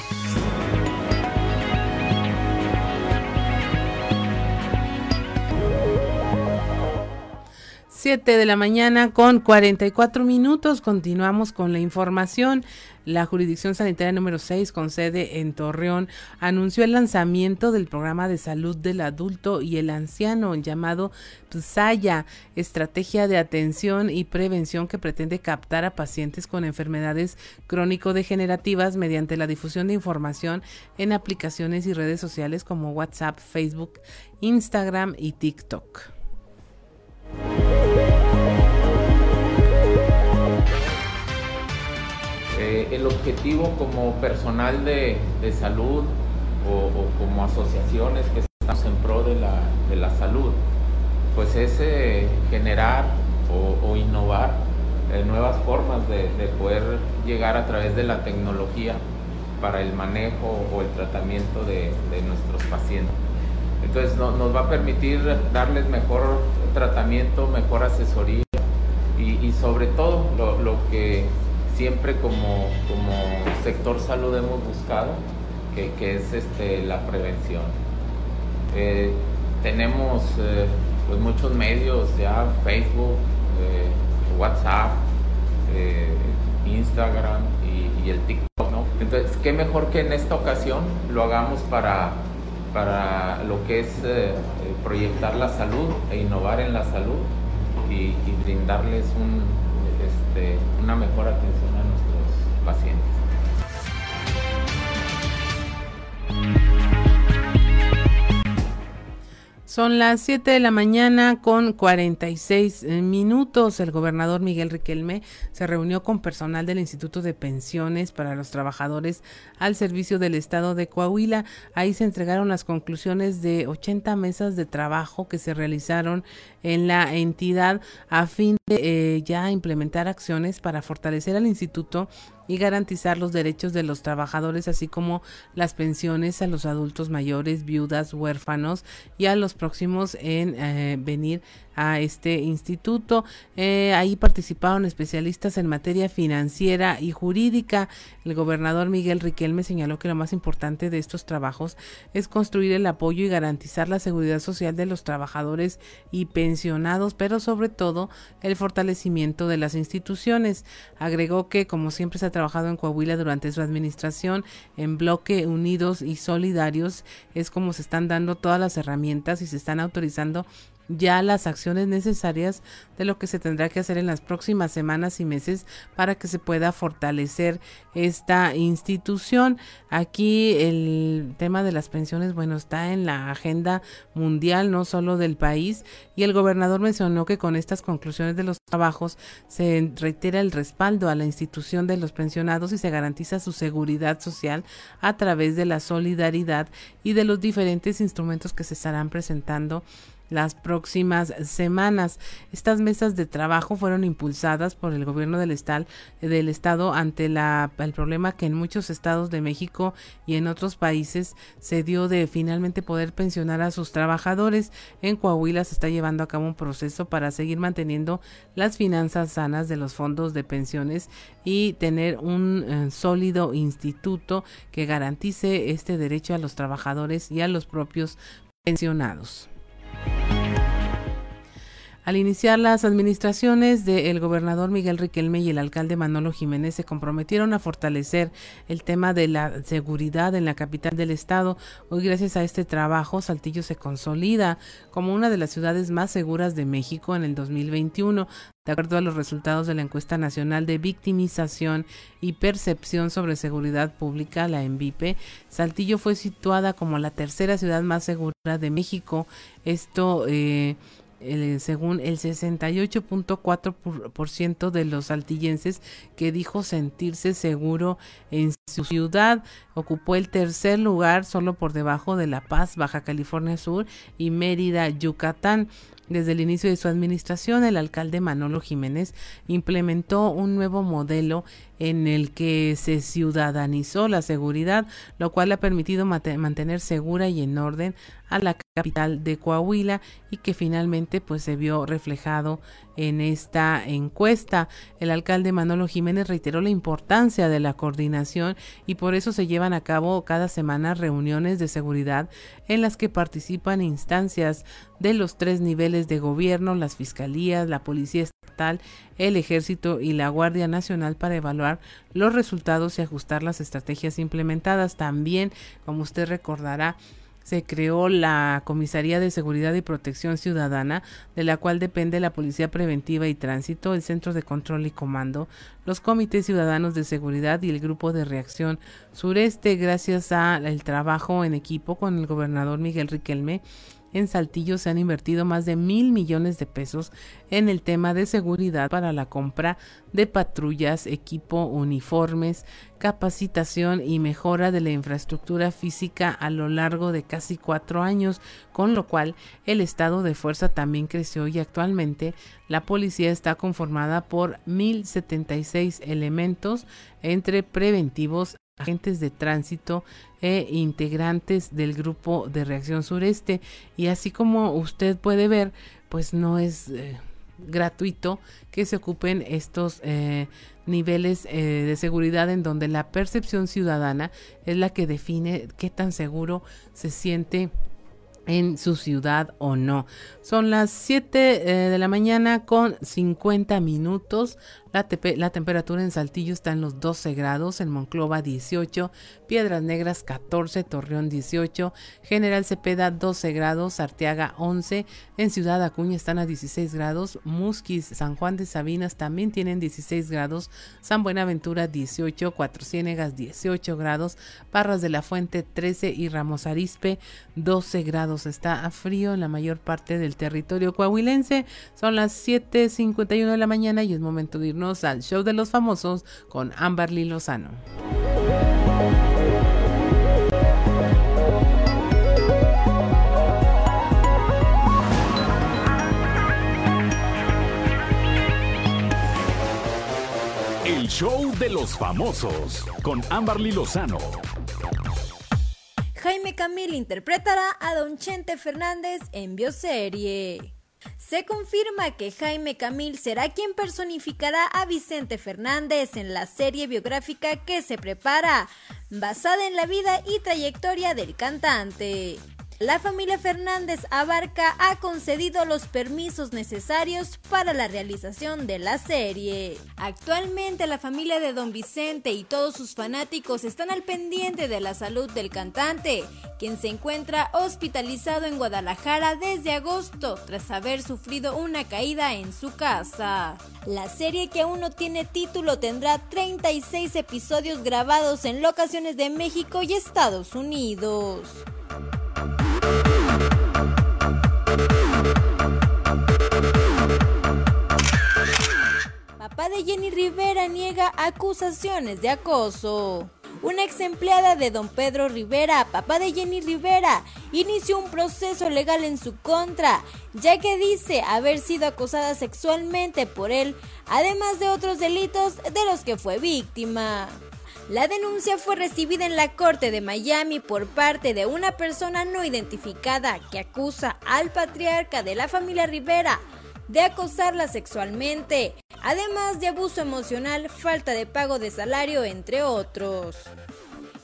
Speaker 1: 7 de la mañana con 44 minutos. Continuamos con la información. La Jurisdicción Sanitaria número 6 con sede en Torreón anunció el lanzamiento del programa de salud del adulto y el anciano llamado PSAYA, estrategia de atención y prevención que pretende captar a pacientes con enfermedades crónico-degenerativas mediante la difusión de información en aplicaciones y redes sociales como WhatsApp, Facebook, Instagram y TikTok.
Speaker 29: Eh, el objetivo como personal de, salud o, como asociaciones que estamos en pro de la, salud, pues es eh, generar o, innovar eh, nuevas formas de, poder llegar a través de la tecnología para el manejo o el tratamiento de, nuestros pacientes. Entonces nos va a permitir darles mejor tratamiento, mejor asesoría y, sobre todo lo, que siempre como, como, sector salud hemos buscado, que, es este, la prevención. Eh, tenemos eh, pues muchos medios ya, Facebook, eh, WhatsApp, Instagram y, y, el TikTok, ¿no? Entonces, qué mejor que en esta ocasión lo hagamos para para lo que es proyectar la salud e innovar en la salud y, brindarles este, una mejor atención pacientes.
Speaker 1: Son las 7 de la mañana con 46 eh, minutos. El gobernador Miguel Riquelme se reunió con personal del Instituto de Pensiones para los Trabajadores al servicio del Estado de Coahuila. Ahí se entregaron las conclusiones de 80 mesas de trabajo que se realizaron en la entidad a fin de eh, ya implementar acciones para fortalecer al instituto y garantizar los derechos de los trabajadores, así como las pensiones a los adultos mayores, viudas, huérfanos y a los próximos en eh, venir a este instituto. Eh, ahí participaron especialistas en materia financiera y jurídica. El gobernador Miguel Riquelme señaló que lo más importante de estos trabajos es construir el apoyo y garantizar la seguridad social de los trabajadores y pensionados, pero sobre todo el fortalecimiento de las instituciones. Agregó que, como siempre se ha trabajado en Coahuila durante su administración, en bloque unidos y solidarios, es como se están dando todas las herramientas y se están autorizando ya las acciones necesarias de lo que se tendrá que hacer en las próximas semanas y meses para que se pueda fortalecer esta institución. Aquí el tema de las pensiones, bueno, está en la agenda mundial, no solo del país, y el gobernador mencionó que con estas conclusiones de los trabajos se reitera el respaldo a la institución de los pensionados y se garantiza su seguridad social a través de la solidaridad y de los diferentes instrumentos que se estarán presentando las próximas semanas. Estas mesas de trabajo fueron impulsadas por el gobierno del, estado, del estado ante la, el problema que en muchos estados de México y en otros países se dio de finalmente poder pensionar a sus trabajadores. En Coahuila se está llevando a cabo un proceso para seguir manteniendo las finanzas sanas de los fondos de pensiones y tener un eh, sólido instituto que garantice este derecho a los trabajadores y a los propios pensionados. Thank you. Al iniciar las administraciones del gobernador Miguel Riquelme y el alcalde Manolo Jiménez se comprometieron a fortalecer el tema de la seguridad en la capital del estado. Hoy gracias a este trabajo Saltillo se consolida como una de las ciudades más seguras de México en el 2021. De acuerdo a los resultados de la encuesta nacional de victimización y percepción sobre seguridad pública, la ENVIPE, Saltillo fue situada como la tercera ciudad más segura de México. Esto eh, según el 68.4% de los saltillenses que dijo sentirse seguro en su ciudad, ocupó el tercer lugar solo por debajo de La Paz, Baja California Sur y Mérida, Yucatán. Desde el inicio de su administración, el alcalde Manolo Jiménez implementó un nuevo modelo en el que se ciudadanizó la seguridad, lo cual ha permitido mantener segura y en orden a la capital de Coahuila y que finalmente pues se vio reflejado en esta encuesta. El alcalde Manolo Jiménez reiteró la importancia de la coordinación y por eso se llevan a cabo cada semana reuniones de seguridad en las que participan instancias de los tres niveles de gobierno, las fiscalías, la policía el ejército y la Guardia Nacional para evaluar los resultados y ajustar las estrategias implementadas. También, como usted recordará, se creó la Comisaría de Seguridad y Protección Ciudadana, de la cual depende la Policía Preventiva y Tránsito, el Centro de Control y Comando, los Comités Ciudadanos de Seguridad y el Grupo de Reacción Sureste, gracias al trabajo en equipo con el gobernador Miguel Riquelme en Saltillo se han invertido más de mil millones de pesos en el tema de seguridad para la compra de patrullas, equipo, uniformes, capacitación y mejora de la infraestructura física a lo largo de casi cuatro años, con lo cual el estado de fuerza también creció y actualmente la policía está conformada por 1.076 elementos entre preventivos, agentes de tránsito e integrantes del grupo de reacción sureste y así como usted puede ver pues no es eh, gratuito que se ocupen estos eh, niveles de seguridad en donde la percepción ciudadana es la que define qué tan seguro se siente en su ciudad o no. Son las 7 de la mañana con 50 minutos. La, la, temperatura en Saltillo está en los 12 grados, en Monclova 18, Piedras Negras 14, Torreón 18, General Cepeda 12 grados, Arteaga 11, en Ciudad Acuña están a 16 grados, Musquis, San Juan de Sabinas también tienen 16 grados, San Buenaventura 18, Cuatro Ciénegas 18 grados, Parras de la Fuente 13 y Ramos Arispe 12 grados. Está a frío en la mayor parte del territorio coahuilense. Son las 7.51 de la mañana y es momento de al show de los famosos con Amberly Lozano.
Speaker 30: El show de los famosos con Amberly Lozano.
Speaker 31: Jaime Camil interpretará a Don Chente Fernández en bioserie. Se confirma que Jaime Camil será quien personificará a Vicente Fernández en la serie biográfica que se prepara, basada en la vida y trayectoria del cantante. La familia Fernández Abarca ha concedido los permisos necesarios para la realización de la serie. Actualmente la familia de Don Vicente y todos sus fanáticos están al pendiente de la salud del cantante, quien se encuentra hospitalizado en Guadalajara desde agosto tras haber sufrido una caída en su casa. La serie que aún no tiene título tendrá 36 episodios grabados en locaciones de México y Estados Unidos. Papá de Jenny Rivera niega acusaciones de acoso. Una ex empleada de don Pedro Rivera, papá de Jenny Rivera, inició un proceso legal en su contra, ya que dice haber sido acosada sexualmente por él, además de otros delitos de los que fue víctima. La denuncia fue recibida en la Corte de Miami por parte de una persona no identificada que acusa al patriarca de la familia Rivera de acosarla sexualmente, además de abuso emocional, falta de pago de salario, entre otros.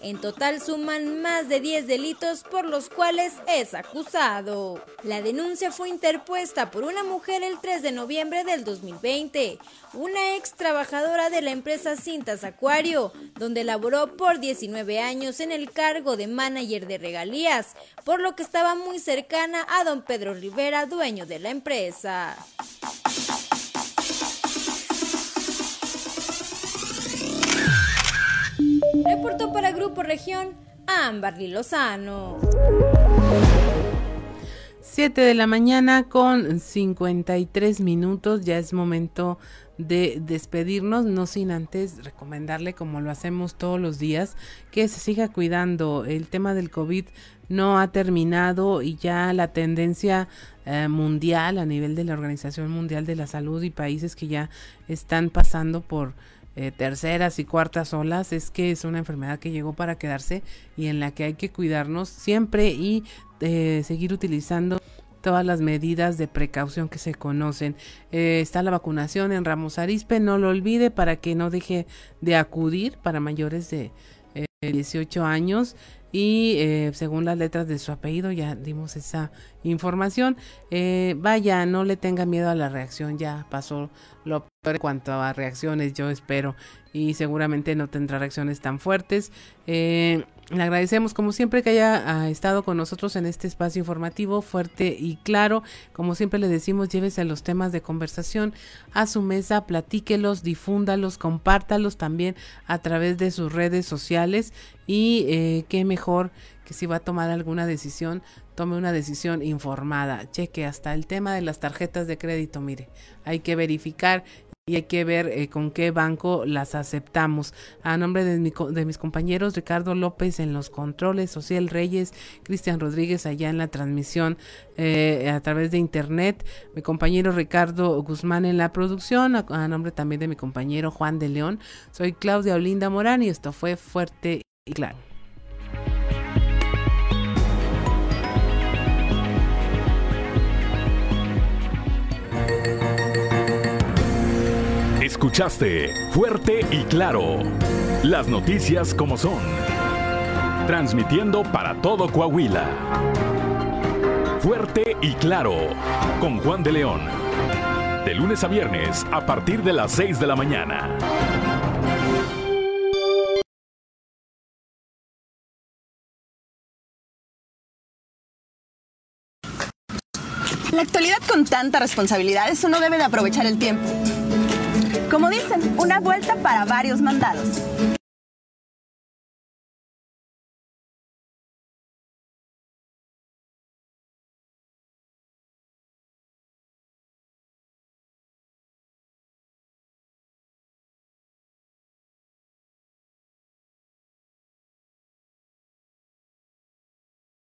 Speaker 31: En total suman más de 10 delitos por los cuales es acusado. La denuncia fue interpuesta por una mujer el 3 de noviembre del 2020, una ex trabajadora de la empresa Cintas Acuario, donde laboró por 19 años en el cargo de manager de regalías, por lo que estaba muy cercana a don Pedro Rivera, dueño de la empresa. Para Grupo Región Amberly Lozano.
Speaker 1: 7 de la mañana con 53 minutos, ya es momento de despedirnos, no sin antes recomendarle, como lo hacemos todos los días, que se siga cuidando. El tema del COVID no ha terminado y ya la tendencia eh, mundial a nivel de la Organización Mundial de la Salud y países que ya están pasando por eh, terceras y cuartas olas es que es una enfermedad que llegó para quedarse y en la que hay que cuidarnos siempre y eh, seguir utilizando todas las medidas de precaución que se conocen. Eh, está la vacunación en Ramos Arispe, no lo olvide para que no deje de acudir para mayores de 18 años y según las letras de su apellido ya dimos esa información. vaya, no le tenga miedo a la reacción, ya pasó lo peor en cuanto a reacciones, yo espero, y seguramente no tendrá reacciones tan fuertes. Eh, le agradecemos como siempre que haya ah, estado con nosotros en este espacio informativo fuerte y claro. Como siempre le decimos, llévese los temas de conversación a su mesa, platíquelos, difúndalos, compártalos también a través de sus redes sociales y eh, qué mejor que si va a tomar alguna decisión, tome una decisión informada. Cheque hasta el tema de las tarjetas de crédito, mire, hay que verificar y hay que ver eh, con qué banco las aceptamos. A nombre de, mis compañeros Ricardo López en los controles, Social Reyes, Cristian Rodríguez allá en la transmisión eh, a través de internet, mi compañero Ricardo Guzmán en la producción, a nombre también de mi compañero Juan de León, soy Claudia Olinda Morán y esto fue Fuerte y Claro.
Speaker 30: Escuchaste Fuerte y Claro. Las noticias como son. Transmitiendo para todo Coahuila. Fuerte y Claro. Con Juan de León. De lunes a viernes a partir de las 6 de la mañana.
Speaker 32: La actualidad con tanta responsabilidad, eso no debe de aprovechar el tiempo. Como dicen, una vuelta para varios mandados.